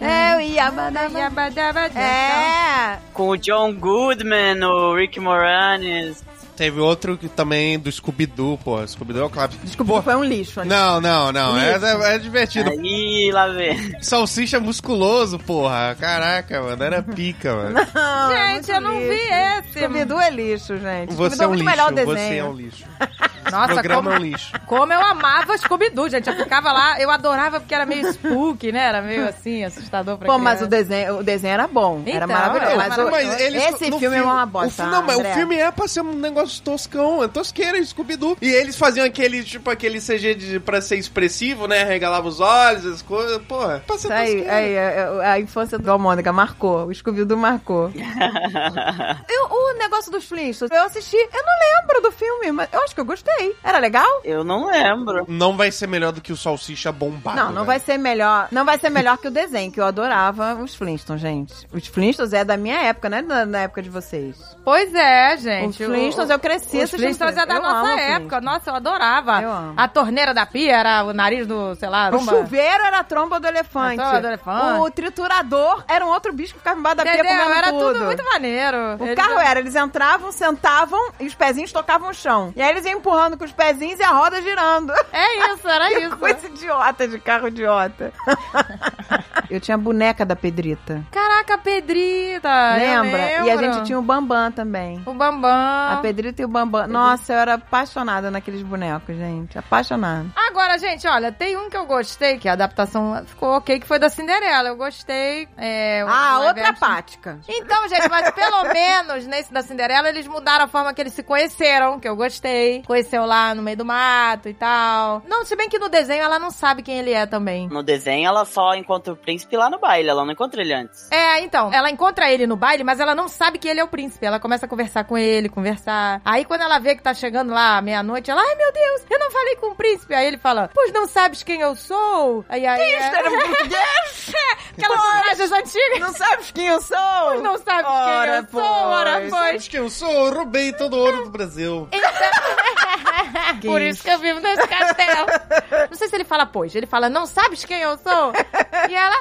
Speaker 2: É, o Yabadaba.
Speaker 1: Yabadabadá.
Speaker 2: É!
Speaker 3: Com o John Goodman, o Rick Moranis.
Speaker 5: Teve outro que também do Scooby-Doo, pô. Scooby-Doo é o clássico.
Speaker 2: Desculpa, foi um lixo. ali.
Speaker 5: Não, não, não. É, é, é divertido.
Speaker 3: Aí, lá vem.
Speaker 5: Salsicha musculoso, porra. Caraca, mano. Era pica, mano.
Speaker 2: Não, é
Speaker 1: Gente, eu não
Speaker 2: lixo.
Speaker 1: vi esse.
Speaker 2: Scooby-Doo é lixo, gente.
Speaker 5: Você
Speaker 2: Scooby-Doo
Speaker 5: é um
Speaker 2: muito
Speaker 5: lixo.
Speaker 2: melhor o
Speaker 5: Você
Speaker 2: desenho.
Speaker 5: é um lixo.
Speaker 1: Nossa, como,
Speaker 5: é um lixo.
Speaker 1: como eu amava Scooby-Doo, gente. Eu ficava lá, eu adorava porque era meio spooky, né? Era meio assim, assustador pra
Speaker 2: Pô,
Speaker 1: criança.
Speaker 2: mas o desenho, o desenho era bom. era
Speaker 1: Então,
Speaker 2: maravilhoso.
Speaker 1: era
Speaker 2: Mas, o-
Speaker 1: maravilhoso.
Speaker 5: eles-
Speaker 2: esse
Speaker 5: no
Speaker 2: filme, é uma bosta.
Speaker 5: Não, mas o filme é pra ser um negócio toscão, é tosqueira, Scooby-Doo. E eles faziam aquele, tipo, aquele CG de, pra ser expressivo, né? Regalava os olhos, as coisas. Porra, pra ser
Speaker 2: Isso aí, aí, a, a infância do Almônica marcou. O Scooby-Doo marcou. Eu- o negócio dos Flintstones, eu assisti, eu não lembro do filme, mas eu acho que eu gostei. Era legal?
Speaker 3: Eu não lembro.
Speaker 5: Não vai ser melhor do que o Salsicha bombado.
Speaker 2: não, não
Speaker 5: velho.
Speaker 2: vai ser melhor. Não vai ser melhor que o desenho, que eu adorava os Flintstones, gente. Os Flintstones é da minha época, né? Da, da época de vocês.
Speaker 1: Pois é, gente.
Speaker 2: Os Flintstones, eu cresci
Speaker 1: Os Flintstones é da
Speaker 2: Eu
Speaker 1: nossa época. Nossa, eu adorava.
Speaker 2: Eu amo.
Speaker 1: A torneira da pia era o nariz do, sei lá,
Speaker 2: O
Speaker 1: rumba.
Speaker 2: chuveiro era a tromba do elefante.
Speaker 1: A tromba do elefante.
Speaker 2: O triturador era um outro bicho que ficava embaixo da pia
Speaker 1: Entendeu?
Speaker 2: comendo
Speaker 1: Era
Speaker 2: tudo.
Speaker 1: tudo muito maneiro.
Speaker 2: O
Speaker 1: Eles-
Speaker 2: carro era, eles entravam, sentavam e os pezinhos tocavam o chão. E aí eles iam empurrando com os pezinhos e a roda girando.
Speaker 1: É isso, era isso.
Speaker 2: Coisa idiota de carro idiota. eu tinha a boneca da Pedrita.
Speaker 1: Caraca, Pedrita.
Speaker 2: Lembra? E a gente tinha o Bambam também.
Speaker 1: O Bambam.
Speaker 2: A Pedrita e o Bambam. Nossa, eu era apaixonada naqueles bonecos, gente. Apaixonada.
Speaker 1: Agora, gente, olha, tem um que eu gostei, que a adaptação ficou ok, que foi da Cinderela. Eu gostei. É, o
Speaker 2: Ah, outra
Speaker 1: action.
Speaker 2: pática.
Speaker 1: Então, gente, mas pelo menos nesse da Cinderela eles mudaram a forma que eles se conheceram, que eu gostei. Conheceu lá no meio do mato e tal. Não, se bem que no desenho ela não sabe quem ele é também.
Speaker 3: No desenho, ela só encontra o príncipe lá no baile, ela não encontra ele antes.
Speaker 1: É, então, ela encontra ele no baile, mas ela não sabe que ele é o príncipe. Ela começa a conversar com ele, conversar. Aí quando ela vê que tá chegando lá meia-noite, ela, ai meu Deus, eu não falei com o príncipe. Aí ele fala, pois não sabes quem eu sou? Aí aí.
Speaker 2: Isso era um português?
Speaker 1: Aquelas frases antigas.
Speaker 2: Não sabes quem eu sou?
Speaker 1: Não sabes quem
Speaker 2: Ora,
Speaker 1: eu sou, ora
Speaker 2: pois.
Speaker 1: pois.
Speaker 5: Acho que eu sou, eu roubei todo o ouro do Brasil.
Speaker 1: Por isso que eu vivo nesse castelo. Não sei se ele fala pois. Ele fala, não sabes quem eu sou? E ela,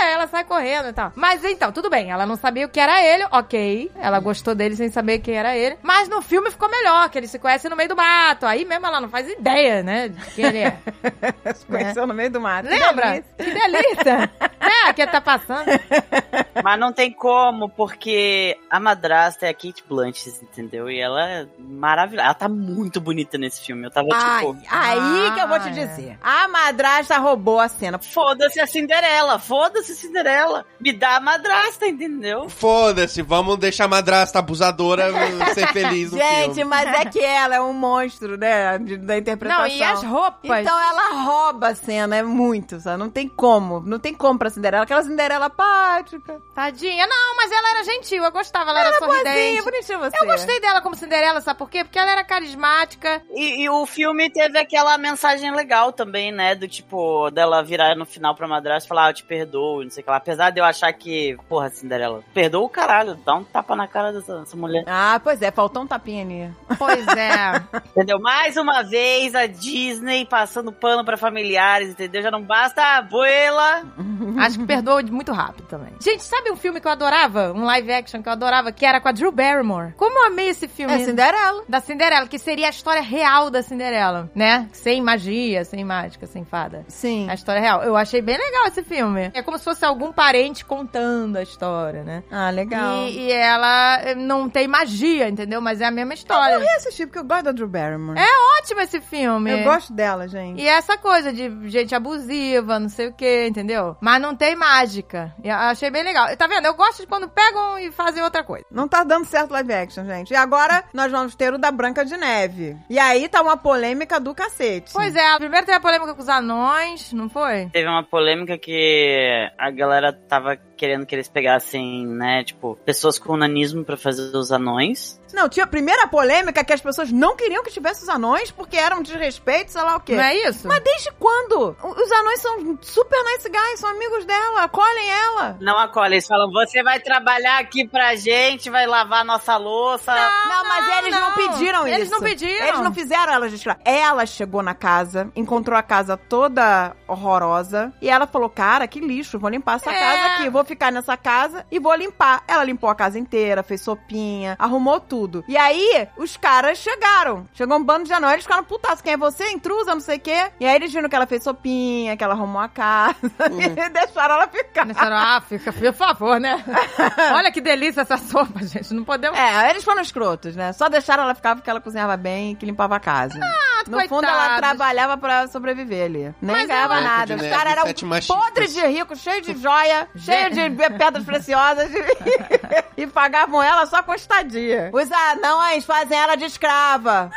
Speaker 1: É, ela sai correndo e tal. Mas então, tudo bem. Ela não sabia o que era ele, ok. Ela gostou dele sem saber quem era ele. Mas no filme ficou melhor, que eles se conhecem no meio do mato. Aí mesmo ela não faz ideia, né, de quem ele é.
Speaker 2: Se conheceu no meio do mato. Que
Speaker 1: Lembra?
Speaker 2: delícia.
Speaker 1: Que delícia! é, que ele tá passando.
Speaker 3: Mas não tem como, porque a madrasta é a Kate Blanchett, entendeu? E ela é maravilhosa. Ela tá muito bonita nesse filme. Eu tava
Speaker 2: Ai,
Speaker 3: tipo.
Speaker 2: aí que eu vou te
Speaker 1: Ah, é.
Speaker 2: dizer. A madrasta roubou a cena.
Speaker 3: Foda-se a Cinderela, foda-se a Cinderela. Me dá a madrasta, entendeu?
Speaker 5: Foda-se, vamos deixar a madrasta abusadora ser feliz no
Speaker 2: Gente,
Speaker 5: filme.
Speaker 2: mas é que ela é um monstro, né? da interpretação.
Speaker 1: Não, e as roupas?
Speaker 2: Então ela rouba a cena, é muito, sabe? Não tem como. Não tem como pra Cinderela. Aquela Cinderela apática.
Speaker 1: Tadinha. Não, mas ela era gentil, eu gostava, ela, era
Speaker 2: Boazinha,
Speaker 1: sorridente.
Speaker 2: bonitinha você.
Speaker 1: Eu gostei dela como Cinderela, sabe por quê? Porque ela era carismática.
Speaker 3: E, e o filme teve aquela mensagem legal também, né? Do tipo, dela virar no final pra madrasta e falar, ah, eu te perdoo, não sei o que lá. Apesar de eu achar que, porra, Cinderela, perdoa o caralho, dá um tapa na cara dessa, dessa mulher.
Speaker 2: Ah, pois é, faltou um tapinha ali.
Speaker 1: Pois é.
Speaker 3: Entendeu? Mais uma vez a Disney passando pano pra familiares, entendeu? Já não basta a abuela.
Speaker 1: Acho que perdoa muito rápido também. Gente, sabe um filme que eu adorava? Um live action que eu adorava, que era com a Drew Barrymore. Como eu amei esse filme.
Speaker 2: É Cinderela.
Speaker 1: Da Cinderela, que seria a história real da Cinderela, né? Sem magia, sem mágica, sem fada.
Speaker 2: Sim.
Speaker 1: A história real. Eu achei bem legal esse filme. É como se fosse algum parente contando a história, né?
Speaker 2: Ah, legal.
Speaker 1: E, e ela eh, não tem magia, entendeu? Mas é a mesma história.
Speaker 2: Eu ia assistir, porque eu gosto da Drew Barrymore.
Speaker 1: É ótimo esse filme.
Speaker 2: Eu gosto dela, gente.
Speaker 1: E essa coisa de gente abusiva, não sei o que, entendeu? Mas não tem mágica. E eu achei bem legal. Tá vendo? Eu gosto de quando pegam e fazem outra coisa.
Speaker 2: Não tá dando certo live action, gente. E agora nós vamos ter o da Branca de Neve. E aí tá uma polêmica do cacete.
Speaker 1: Pois é, primeiro teve a polêmica com os anões, não foi?
Speaker 3: Teve uma polêmica que a galera tava querendo que eles pegassem, né, tipo, pessoas com nanismo pra fazer os anões.
Speaker 2: Não, tinha a primeira polêmica que as pessoas não queriam que tivesse os anões porque eram desrespeito, sei lá o quê.
Speaker 1: Não é isso?
Speaker 2: Mas desde quando? Os anões são super nice guys, são amigos dela, acolhem ela.
Speaker 3: Não acolhe, eles falam, você vai trabalhar aqui pra gente, vai lavar nossa louça.
Speaker 2: Não, mas eles não,
Speaker 1: não.
Speaker 2: pediram isso.
Speaker 1: Eles não pediram.
Speaker 2: Eles não fizeram ela escrava. Ela chegou na casa, encontrou a casa toda horrorosa e ela falou: Cara, que lixo, vou limpar essa
Speaker 1: É.
Speaker 2: casa aqui. Vou ficar nessa casa e vou limpar. Ela limpou a casa inteira, fez sopinha, arrumou tudo. E aí, os caras chegaram. Chegou um bando de anões, eles ficaram putaços. Quem é você? Intrusa, não sei o quê. E aí eles viram que ela fez sopinha, que ela arrumou a casa e deixaram ela ficar.
Speaker 1: Disseram, ah, fica, por favor, né? Olha que delícia essa sopa, gente. Não podemos.
Speaker 2: É, eles foram escrotos, né? Só deixaram ela ficar porque ela cozinhava bem e que limpava a casa. No fundo, ela trabalhava pra sobreviver ali. Nem
Speaker 1: Mas
Speaker 2: ganhava
Speaker 1: ela-
Speaker 2: nada. Os
Speaker 5: de
Speaker 2: caras eram podres de rico, cheios de joia, cheios de pedras preciosas e pagavam ela só com estadia. Os anões fazem ela de escrava.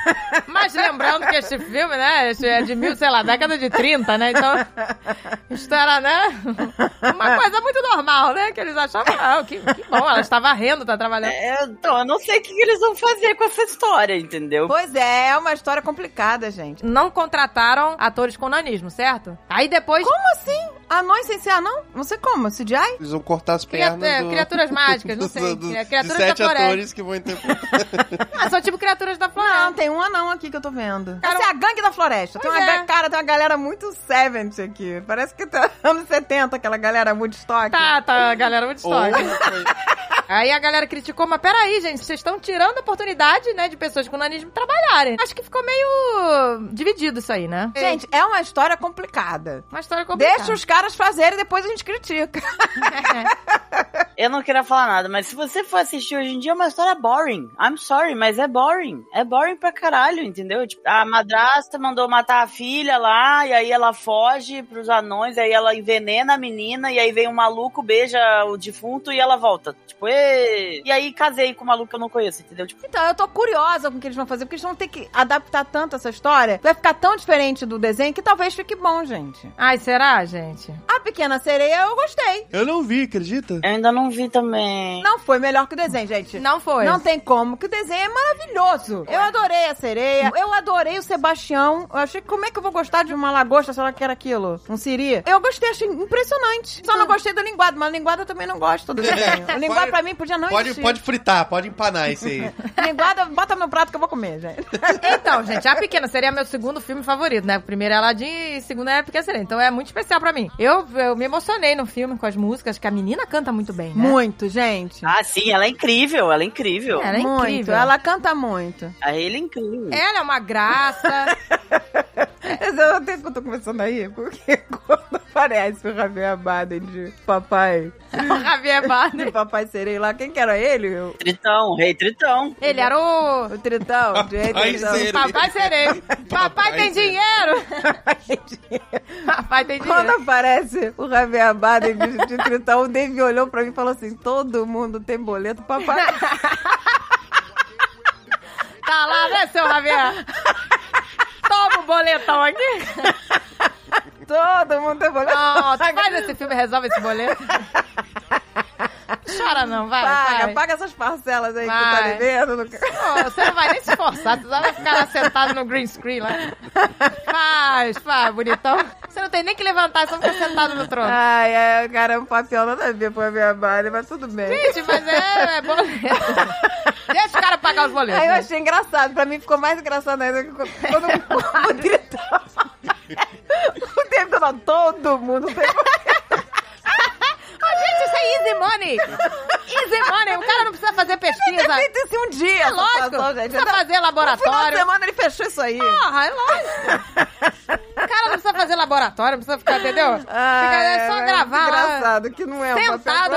Speaker 1: Mas lembrando que este filme, né? Este é de mil, sei lá, década de 30, né? Então, isso era, né? Uma coisa muito normal, né? Que eles achavam, ah, que, que bom, ela estava rindo, tá trabalhando.
Speaker 3: É, então, eu não sei o que, que eles vão fazer com essa história, entendeu?
Speaker 2: Pois é, é uma história complicada, gente.
Speaker 1: Não contrataram atores com nanismo, certo? Aí depois.
Speaker 2: Como assim? Anões sem ser anão? Não sei como, CGI?
Speaker 5: Eles vão cortar as
Speaker 1: Cria-
Speaker 5: pernas
Speaker 1: é,
Speaker 5: do-
Speaker 1: criaturas mágicas, não sei,
Speaker 5: do-
Speaker 1: cria- criaturas
Speaker 5: de sete
Speaker 1: da floresta.
Speaker 5: atores que vão interpretar.
Speaker 1: Ah, são tipo criaturas da
Speaker 2: Não,
Speaker 1: floresta.
Speaker 2: tem um anão aqui que eu tô vendo.
Speaker 1: Cara,
Speaker 2: Essa é a gangue da floresta. Tem uma
Speaker 1: é.
Speaker 2: cara, tem uma galera muito 70 aqui. Parece que tá anos 70, aquela galera Woodstock.
Speaker 1: Tá, tá, galera, muito
Speaker 5: Ou foi-
Speaker 1: Aí a galera criticou, mas peraí, gente, vocês estão tirando a oportunidade, né, de pessoas com nanismo trabalharem. Acho que ficou meio dividido isso aí, né?
Speaker 2: Gente, é uma história complicada.
Speaker 1: uma história complicada.
Speaker 2: Deixa os caras fazerem, depois a gente critica.
Speaker 3: Eu não queria falar nada, mas se você for assistir hoje em dia, é uma história boring. I'm sorry, mas é boring. É boring pra caralho, entendeu? Tipo, a madrasta mandou matar a filha lá, e aí ela foge pros anões, aí ela envenena a menina, e aí vem um maluco, beija o defunto e ela volta. Tipo, E aí casei com um maluco que eu não conheço, entendeu? Tipo,
Speaker 2: Então, eu tô curiosa com o que eles vão fazer, porque eles vão ter que adaptar tanto essa história. Vai ficar tão diferente do desenho que talvez fique bom, gente.
Speaker 1: Ai, será, gente?
Speaker 2: A Pequena Sereia eu gostei.
Speaker 4: Eu não vi, acredita?
Speaker 3: eu ainda não vi também.
Speaker 2: Não foi melhor que o desenho, gente.
Speaker 1: Não foi.
Speaker 2: Não tem como, que o desenho é maravilhoso. Eu adorei a sereia, eu adorei o Sebastião. Eu achei que como é que eu vou gostar de uma lagosta, sei lá que era aquilo? Um siri? Eu gostei, achei impressionante. Só não gostei do linguado, mas linguado eu também não gosto do desenho. O linguado pra mim podia não
Speaker 5: Pode,
Speaker 2: existir.
Speaker 5: pode fritar, pode empanar isso aí.
Speaker 2: Linguado, bota no prato que eu vou comer, gente.
Speaker 1: Então, gente, A Pequena seria meu segundo filme favorito, né? O primeiro é Aladdin e o segundo é A Pequena Sereia. Então é muito especial pra mim. Eu, eu me emocionei no filme com as músicas, que a menina canta muito bem, né?
Speaker 2: Muito, gente.
Speaker 3: Ah, sim, ela é incrível, ela é incrível.
Speaker 1: Ela é
Speaker 2: muito.
Speaker 1: incrível.
Speaker 2: Ela canta muito.
Speaker 3: A ele é incrível.
Speaker 1: Ela é uma graça.
Speaker 2: Mas eu até que eu tô começando a rir, porque quando aparece o Javier Abaden de papai,
Speaker 1: o Javier
Speaker 2: de
Speaker 1: Bardem.
Speaker 2: papai serei lá, quem que era ele? O,
Speaker 3: Tritão, rei Tritão.
Speaker 1: Ele era o...
Speaker 2: o Tritão? De
Speaker 5: Papai
Speaker 2: Tritão.
Speaker 5: Serei.
Speaker 1: Papai Serei. Papai tem dinheiro. Papai tem
Speaker 2: Quando
Speaker 1: dinheiro.
Speaker 2: aparece o Javier Abaden de, de Tritão, o Dave olhou pra mim e falou assim, todo mundo tem boleto, papai...
Speaker 1: Tá lá, né, seu Javier? Toma o boletão aqui.
Speaker 2: todo mundo tem boleto.
Speaker 1: Não, faz esse filme resolve esse boleto. Chora não, vai.
Speaker 2: Paga,
Speaker 1: vai.
Speaker 2: paga essas parcelas aí que tu tá
Speaker 1: Vai.
Speaker 2: devendo. No...
Speaker 1: Você não vai nem se esforçar, tu só vai ficar lá sentado no green screen lá. Faz, faz, bonitão. Você não tem nem que levantar, é só ficar sentado no trono.
Speaker 2: Ai, ai, cara, é um papel nada a ver com a minha barra, mas tudo bem.
Speaker 1: Gente, mas é, é boleto. Deixa os caras pagar os boletos.
Speaker 2: Aí eu
Speaker 1: né?
Speaker 2: achei engraçado. Pra mim ficou mais engraçado ainda que quando o gritava. O tempo todo, todo mundo
Speaker 1: Ô, gente, isso é easy money. Easy money. O cara não precisa fazer pesquisa.
Speaker 2: feito isso um dia.
Speaker 1: É lógico.
Speaker 2: situação, gente.
Speaker 1: Precisa fazer
Speaker 2: No final de
Speaker 1: laboratório.
Speaker 2: semana ele fechou isso aí.
Speaker 1: Porra, é lógico. O cara não precisa fazer laboratório, não precisa ficar, entendeu? Fica, é só gravar lá.
Speaker 2: Engraçado, que não é um
Speaker 1: Sentado.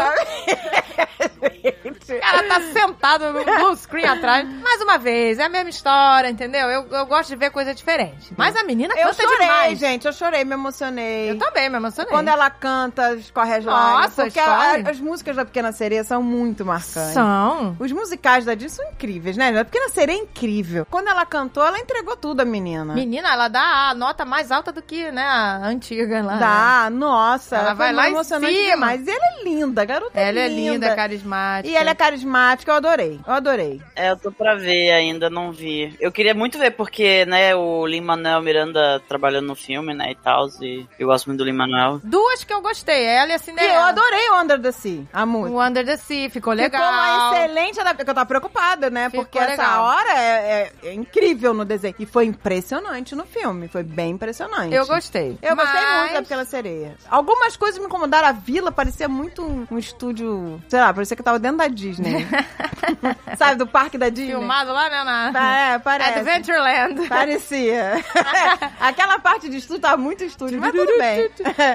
Speaker 1: O cara tá sentado no blue screen atrás. Mais uma vez, é a mesma história, entendeu? Eu, eu gosto de ver coisa diferente. Mas a menina
Speaker 2: Eu
Speaker 1: canta
Speaker 2: chorei,
Speaker 1: demais.
Speaker 2: gente. Eu chorei, me emocionei.
Speaker 1: Eu também me emocionei.
Speaker 2: Quando ela canta, escorre as lágrimas.
Speaker 1: Nossa,
Speaker 2: Porque
Speaker 1: escorre.
Speaker 2: a- as músicas da Pequena Sereia são muito marcantes.
Speaker 1: São.
Speaker 2: Os musicais da Disney são incríveis, né? A Pequena Sereia é incrível. Quando ela cantou, ela entregou tudo a menina.
Speaker 1: Menina, ela dá a nota mais alta do que, né, a antiga lá. né?
Speaker 2: Dá, nossa.
Speaker 1: Ela
Speaker 2: foi
Speaker 1: vai lá em
Speaker 2: emocionante
Speaker 1: cima.
Speaker 2: demais. E ela é linda, a garota
Speaker 1: Ela
Speaker 2: é
Speaker 1: é
Speaker 2: linda.
Speaker 1: linda, carismática.
Speaker 2: E ela é carismática, eu adorei. Eu adorei.
Speaker 3: É, eu tô pra ver ainda, não vi. Eu queria muito ver, porque, né, o Lin-Manuel Miranda trabalhando no filme, né, e tal, e eu gosto muito do Lin-Manuel.
Speaker 1: Duas que eu gostei, ela e a
Speaker 2: E eu
Speaker 1: Cinderela.
Speaker 2: adorei o Under the Sea, a música.
Speaker 1: O Under the Sea, ficou legal.
Speaker 2: Ficou uma excelente adaptação. Eu tava preocupada, né?
Speaker 1: Ficou
Speaker 2: Porque essa
Speaker 1: legal.
Speaker 2: hora é, é- é incrível no desenho. E foi impressionante no filme. Foi bem impressionante.
Speaker 1: Eu gostei.
Speaker 2: Eu gostei
Speaker 1: Mas-
Speaker 2: muito da Pequena Sereia. Algumas coisas me incomodaram. A vila parecia muito um, um estúdio, sei lá, parecia que eu tava dentro da Disney. Sabe, do parque da Disney?
Speaker 1: Filmado lá, né, na...
Speaker 2: É, parece.
Speaker 1: Adventureland.
Speaker 2: Parecia. Aquela parte de estúdio tava muito estúdio, mas tudo bem.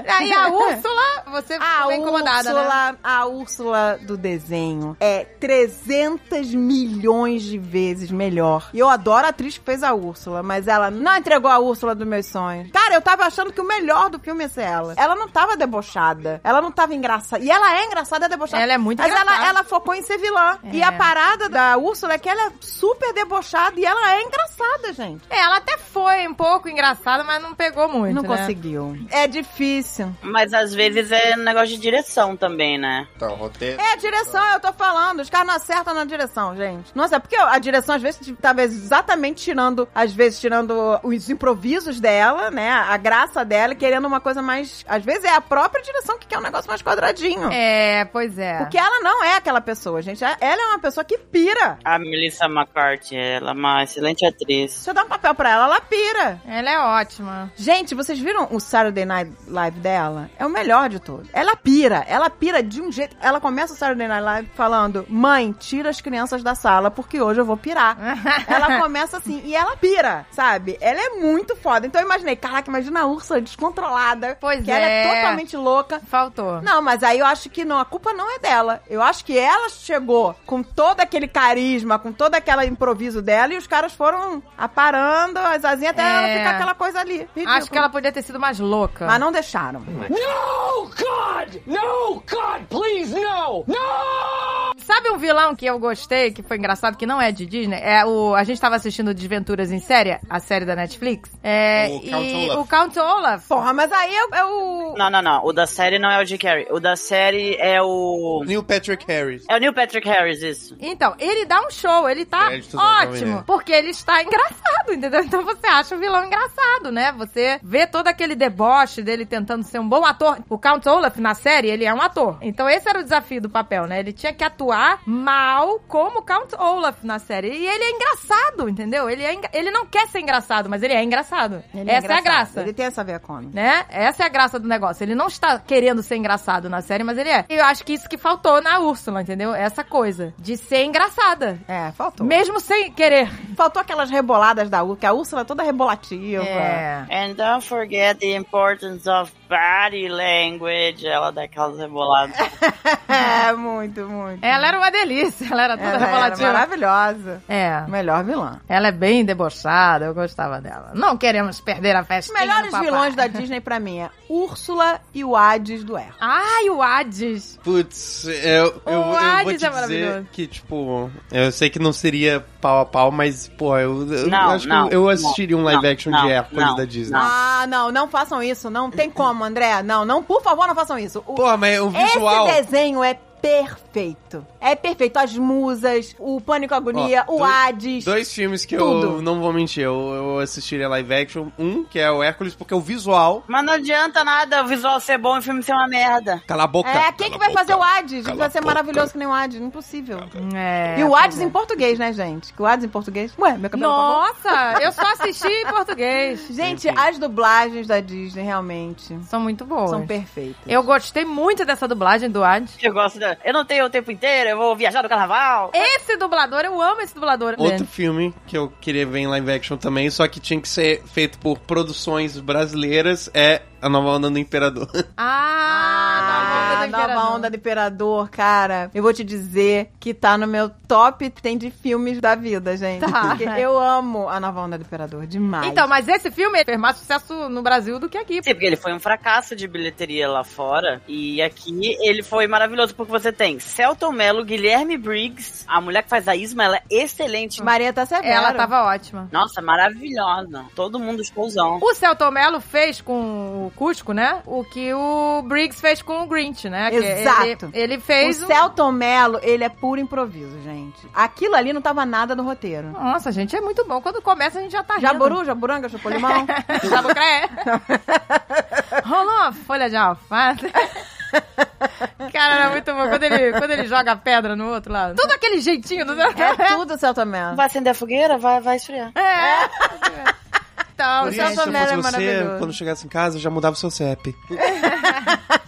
Speaker 1: Aí a Úrsula, você
Speaker 2: A
Speaker 1: ficou bem incomodada, né?
Speaker 2: Úrsula, a Úrsula do desenho é 300 milhões de vezes melhor. E eu adoro a atriz que fez a Úrsula, mas ela não entregou a Úrsula dos meus sonhos. Cara, eu tava achando que o melhor do filme ia ser ela. Ela não tava debochada. Ela não tava engraçada. E ela é engraçada, é debochada.
Speaker 1: Ela é muito
Speaker 2: Mas ela,
Speaker 1: engraçada.
Speaker 2: ela focou em ser vilã.
Speaker 1: É.
Speaker 2: E a parada da Úrsula é que ela é super debochada e ela é engraçada, gente.
Speaker 1: É, ela até foi um pouco engraçada, mas não pegou muito,
Speaker 2: não
Speaker 1: né?
Speaker 2: conseguiu. É difícil.
Speaker 3: Mas às vezes é um negócio de direção também, né?
Speaker 5: Então, roteiro.
Speaker 2: É a direção, eu tô falando. Os caras não acertam na direção, gente. Nossa, é porque a direção, às vezes, tava exatamente tirando, às vezes, tirando os improvisos dela, né? A graça dela, e querendo uma coisa mais. Às vezes é a própria direção que quer um negócio mais quadradinho.
Speaker 1: É, pois é.
Speaker 2: Porque ela não é aquela pessoa, gente. Ela é uma pessoa que pira.
Speaker 3: A Melissa McCarthy, ela é uma excelente atriz.
Speaker 2: Se eu dar um papel pra ela, ela pira.
Speaker 1: Ela é ótima.
Speaker 2: Gente, vocês viram o Saturday Night Live dela? É o melhor de todos. Ela pira, ela pira de um jeito. Ela começa o Saturday Night Live falando: Mãe, tira as crianças da sala porque hoje eu vou pirar. ela começa assim e ela pira, sabe? Ela é muito foda. Então eu imaginei, caraca, imagina a Ursa descontrolada.
Speaker 1: Pois
Speaker 2: que ela é
Speaker 1: é.
Speaker 2: totalmente louca.
Speaker 1: Faltou.
Speaker 2: Não, mas aí eu acho que não, a culpa não é dela. Eu acho que ela chegou com todo aquele carisma, com todo aquele improviso dela, e os caras foram aparando as asinhas até ela
Speaker 1: É.
Speaker 2: ficar aquela coisa ali.
Speaker 1: Acho
Speaker 2: Ridículo.
Speaker 1: que ela podia ter sido mais louca.
Speaker 2: Mas não deixaram.
Speaker 6: No, God! No, God, please, no! No!
Speaker 1: Sabe um vilão que eu gostei, que foi engraçado, que não é de Disney? É o. A gente tava assistindo Desventuras em série, a série da Netflix. É.
Speaker 5: O Count
Speaker 1: e
Speaker 5: Olaf.
Speaker 1: o Count Olaf.
Speaker 2: Porra, mas aí é, é o...
Speaker 3: Não, não, não. O da série não é o Jim Carrey. O da série é o.
Speaker 4: Neil Patrick Harris.
Speaker 3: É o Neil Patrick Harris, isso.
Speaker 1: Então, ele dá um show, ele tá ótimo. Porque ele está engraçado, entendeu? Então você acha o vilão engraçado, né? Você vê todo aquele deboche dele tentando ser um bom ator. O Count Olaf, na série, ele é um ator. Então esse era o desafio do papel, né? Ele tinha que atuar mal como Count Olaf na série. E ele é engraçado, entendeu? Ele, é ele não quer ser engraçado, mas ele é engraçado.
Speaker 2: Ele é
Speaker 1: Essa é a
Speaker 2: engraçado.
Speaker 1: graça.
Speaker 2: Ele tem essa veia cômica.
Speaker 1: Né? Essa é a graça do negócio. Ele não está querendo ser engraçado na série, mas ele é. E eu acho que isso que faltou na Úrsula, entendeu? Essa coisa de ser engraçada.
Speaker 2: É, faltou.
Speaker 1: Mesmo sem querer.
Speaker 2: Faltou aquelas reboladas da Úrsula, que a Úrsula é toda rebolativa.
Speaker 1: É.
Speaker 3: And don't forget the importance of body language. Ela dá aquelas reboladas.
Speaker 2: É, muito, muito.
Speaker 1: Ela era uma delícia, ela era toda
Speaker 2: Ela era
Speaker 1: rebolativa.
Speaker 2: maravilhosa.
Speaker 1: É.
Speaker 2: Melhor vilã.
Speaker 1: Ela é bem debochada, eu gostava dela. Não queremos perder a
Speaker 2: Os
Speaker 1: festa.
Speaker 2: melhores vilões da Disney pra mim é Úrsula e o Hades do Hércules.
Speaker 1: Ai, o Hades.
Speaker 5: Putz, eu, eu, eu vou te
Speaker 1: é
Speaker 5: dizer
Speaker 1: maravilhoso.
Speaker 5: que, tipo, eu sei que não seria pau a pau, mas, pô, eu, eu
Speaker 3: Não,
Speaker 5: acho
Speaker 3: não,
Speaker 5: que eu assistiria um live
Speaker 3: não,
Speaker 5: action
Speaker 3: não,
Speaker 5: de Hércules
Speaker 3: não,
Speaker 5: da Disney.
Speaker 3: não.
Speaker 2: Ah, não, não façam isso. Não tem como, André. Não, não, por favor, não façam isso. O-
Speaker 5: Pô, mas o visual...
Speaker 2: Esse desenho é perfeito. É perfeito. As musas, o Pânico Agonia,
Speaker 5: Ó,
Speaker 2: o
Speaker 5: dois-
Speaker 2: Hades.
Speaker 5: Dois filmes que
Speaker 2: tudo.
Speaker 5: eu não vou mentir, eu, eu assistiria live action. Um, que é o Hércules, porque o visual.
Speaker 3: Mas não adianta nada o visual ser bom e o filme ser uma merda.
Speaker 5: Cala a boca.
Speaker 2: É, quem que vai fazer o Hades?
Speaker 5: Cala
Speaker 2: Vai ser
Speaker 5: boca.
Speaker 2: maravilhoso que nem o Hades. Impossível.
Speaker 1: É,
Speaker 2: e o Hades
Speaker 1: é.
Speaker 2: em português, né, gente? Que o Hades em português. Ué, meu cabelo apagou?
Speaker 1: Nossa, eu só assisti em português.
Speaker 2: Gente,
Speaker 5: Enfim.
Speaker 2: as dublagens da Disney realmente
Speaker 1: São muito boas.
Speaker 2: são perfeitas.
Speaker 1: Eu gostei muito dessa dublagem do Hades.
Speaker 3: Eu gosto da... Eu não tenho o tempo inteiro, eu vou viajar no carnaval.
Speaker 1: Esse dublador, eu amo esse dublador.
Speaker 5: Outro
Speaker 1: dele.
Speaker 5: filme que eu queria ver em live action também, só que tinha que ser feito por produções brasileiras, é A Nova Onda do Imperador.
Speaker 1: Ah,
Speaker 2: Ah, nova onda do Imperador, cara. Eu vou te dizer que tá no meu top 10 de filmes da vida, gente.
Speaker 1: Tá.
Speaker 2: Porque eu amo a nova onda do Imperador demais.
Speaker 1: Então, mas esse filme fez mais sucesso no Brasil do que aqui.
Speaker 3: Sim, porque ele foi um fracasso de bilheteria lá fora. E aqui ele foi maravilhoso, porque você tem Celton Mello, Guilherme Briggs, a mulher que faz a Isma, ela é excelente.
Speaker 2: Maria tá severo.
Speaker 1: Ela tava ótima.
Speaker 3: Nossa, maravilhosa. Todo mundo explosão.
Speaker 1: O Celton Mello fez com o Cusco, né? O que o Briggs fez com o Grinch, né? Que
Speaker 2: Exato.
Speaker 1: Ele, ele
Speaker 2: O
Speaker 1: fez um-
Speaker 2: Celton Mello, ele é puro improviso, gente. Aquilo ali não tava nada no roteiro.
Speaker 1: Nossa, gente, é muito bom. Quando começa, a gente já tá rindo.
Speaker 2: Jaburu, jaburanga, chapolimão.
Speaker 1: Jabucré. Rolou uma folha de alface. Cara, era muito bom. Quando ele, quando ele joga a pedra no outro lado. Tudo aquele jeitinho do
Speaker 2: é tudo Celton Mello.
Speaker 3: Vai acender a fogueira, vai, vai esfriar.
Speaker 1: É. Então,
Speaker 5: Por isso, se eu
Speaker 1: Mello é
Speaker 5: fosse você, quando chegasse em casa, eu já mudava o seu CEP.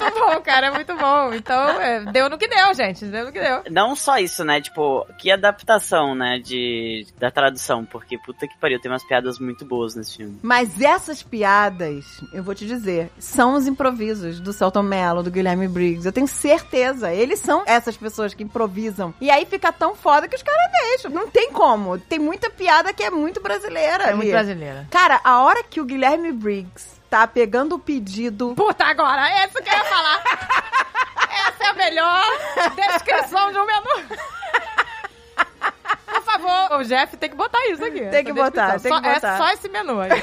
Speaker 1: Muito bom, cara, é muito bom. Então, é, deu no que deu, gente. Deu no que deu.
Speaker 3: Não só isso, né? Tipo, que adaptação, né? De, da tradução. Porque, puta que pariu, tem umas piadas muito boas nesse filme.
Speaker 2: Mas essas piadas, eu vou te dizer, são os improvisos do Celton Mello, do Guilherme Briggs. Eu tenho certeza. Eles são essas pessoas que improvisam. E aí fica tão foda que os caras deixam. Não tem como. Tem muita piada que é muito brasileira.
Speaker 1: É
Speaker 2: ali.
Speaker 1: muito brasileira.
Speaker 2: Cara, a hora que o Guilherme Briggs tá pegando o pedido.
Speaker 1: Puta, agora, é isso que eu ia falar. Essa é a melhor descrição de um menu. Favor, o Jeff tem que botar isso aqui.
Speaker 2: Tem que botar, tem que
Speaker 1: Só-
Speaker 2: botar.
Speaker 1: É só esse menu aí.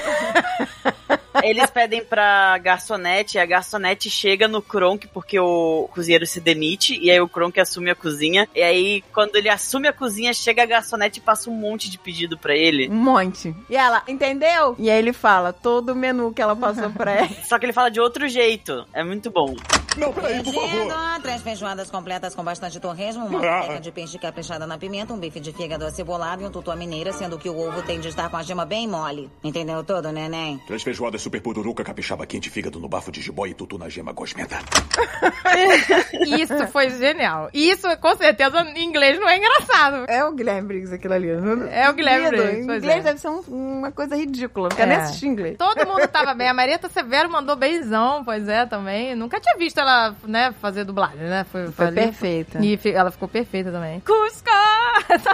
Speaker 3: Eles pedem pra garçonete, e a garçonete chega no Kronk porque o cozinheiro se demite, e aí o Kronk assume a cozinha. E aí, quando ele assume a cozinha, chega a garçonete e passa um monte de pedido pra ele.
Speaker 2: Um monte. E ela, entendeu? E aí ele fala todo o menu que ela passou pra ele.
Speaker 3: Só que ele fala de outro jeito. É muito bom.
Speaker 7: Não, peraí, por favor.
Speaker 8: Três feijoadas completas com bastante torresmo, uma peca de peixe caprichada na pimenta, um bife de fígado acebolado e um tutu à mineira, sendo que o ovo tem de estar com a gema bem mole. Entendeu tudo, neném?
Speaker 7: Três feijoadas super pururuca, capixaba quente, fígado no bafo de jiboia e tutu na gema gosmenta.
Speaker 1: Isso foi genial. Isso, com certeza, em inglês não é engraçado.
Speaker 2: É o Guilherme Briggs aquilo ali.
Speaker 1: É o Guilherme. Briggs,
Speaker 2: Em
Speaker 1: pois
Speaker 2: inglês
Speaker 1: é.
Speaker 2: deve ser um- uma coisa ridícula. Não quero
Speaker 1: É.
Speaker 2: nem assistir inglês.
Speaker 1: Todo mundo tava bem. A Marieta Severo mandou benzão, pois é, também. Nunca tinha visto ela, né, fazer dublagem, né? Foi,
Speaker 2: Foi perfeita.
Speaker 1: E ela ficou perfeita também.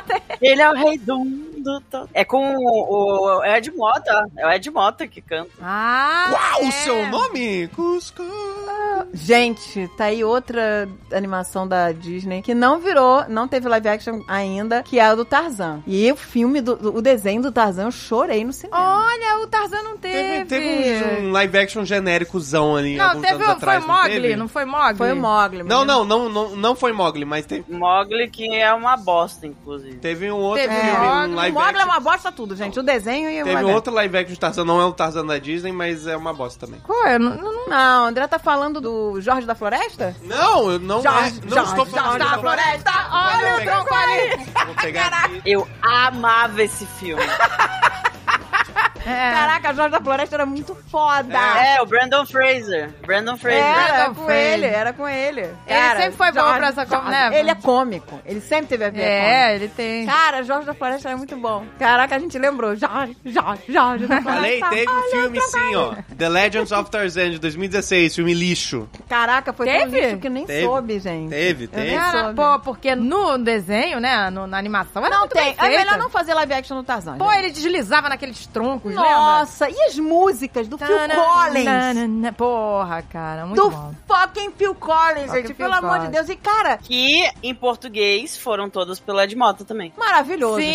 Speaker 1: Tem-
Speaker 3: Ele é o rei. Mundo todo. É com o, o Ed Mota. É o Ed Mota que canta.
Speaker 1: Ah,
Speaker 5: Uau,
Speaker 1: é.
Speaker 5: o seu nome? Cusco.
Speaker 2: Gente, tá aí outra animação da Disney que não virou, não teve live action ainda, que é a do Tarzan. E o filme, do, o desenho do Tarzan, eu chorei no cinema.
Speaker 1: Olha, o Tarzan não
Speaker 5: Teve,
Speaker 1: teve.
Speaker 5: teve um, um live action genéricozão ali
Speaker 1: Não,
Speaker 5: alguns
Speaker 1: teve
Speaker 5: anos
Speaker 1: o,
Speaker 5: atrás,
Speaker 1: foi o Mogli,
Speaker 5: teve?
Speaker 1: não foi Mogli?
Speaker 2: Foi o Mogli.
Speaker 5: Não, não, não, não, não foi Mogli, mas teve,
Speaker 3: Mogli, que é uma bosta, inclusive.
Speaker 5: teve um outro
Speaker 1: Teve
Speaker 5: filme,
Speaker 1: Mogli.
Speaker 5: um
Speaker 2: O
Speaker 5: live
Speaker 2: Mogli é uma bosta tudo, gente. O desenho e o
Speaker 5: Teve
Speaker 2: live
Speaker 5: um outro live action de Tarzan, não é o Tarzan da Disney, mas é uma bosta também.
Speaker 1: Qual é? Não, não,
Speaker 2: André tá falando do Jorge da Floresta?
Speaker 5: Não, eu não,
Speaker 2: Jorge,
Speaker 5: é, não
Speaker 2: Jorge,
Speaker 5: estou falando
Speaker 2: Jorge
Speaker 5: de
Speaker 2: da Floresta. Olha o tronco aí.
Speaker 5: Vou pegar aqui.
Speaker 3: Eu amava esse filme.
Speaker 1: É.
Speaker 2: Caraca, Jorge da Floresta era muito foda.
Speaker 3: é, o Brandon Fraser. Brandon Fraser.
Speaker 2: Era
Speaker 1: Brandon
Speaker 2: com
Speaker 1: Fraser.
Speaker 2: ele, era com ele.
Speaker 1: Ele sempre foi bom pra essa com-
Speaker 2: Jorge,
Speaker 1: né?
Speaker 2: Ele é cômico. Ele sempre teve a ver
Speaker 1: É, ele tem.
Speaker 2: Cara, Jorge da Floresta era muito bom. Caraca, a gente lembrou. Jorge, Jorge, Jorge da
Speaker 5: Falei,
Speaker 2: Floresta.
Speaker 5: teve um filme sim, ó. The Legends of Tarzan, de 2016, filme lixo.
Speaker 2: Caraca, foi tão
Speaker 1: Teve?
Speaker 2: lixo que nem
Speaker 5: Teve.
Speaker 2: soube, gente.
Speaker 5: Teve,
Speaker 2: Eu
Speaker 5: teve.
Speaker 2: nem
Speaker 1: Cara,
Speaker 2: soube.
Speaker 1: pô, porque no desenho, né, no- na animação, era
Speaker 2: Não
Speaker 1: muito
Speaker 2: tem.
Speaker 1: bem
Speaker 2: É melhor não fazer live action no Tarzan.
Speaker 1: Pô,
Speaker 2: gente.
Speaker 1: ele deslizava naqueles troncos, lembra?
Speaker 2: Nossa, e as músicas do Phil Collins?
Speaker 1: Tananana. Porra, cara, muito
Speaker 2: Do
Speaker 1: bom.
Speaker 2: fucking Phil Collins,
Speaker 1: Fucking
Speaker 2: gente.
Speaker 1: Phil
Speaker 2: Pelo amor de
Speaker 1: Collins.
Speaker 2: Deus. E, cara,
Speaker 3: Que em português foram todas pelo Ed Mota também.
Speaker 2: maravilhoso. gente.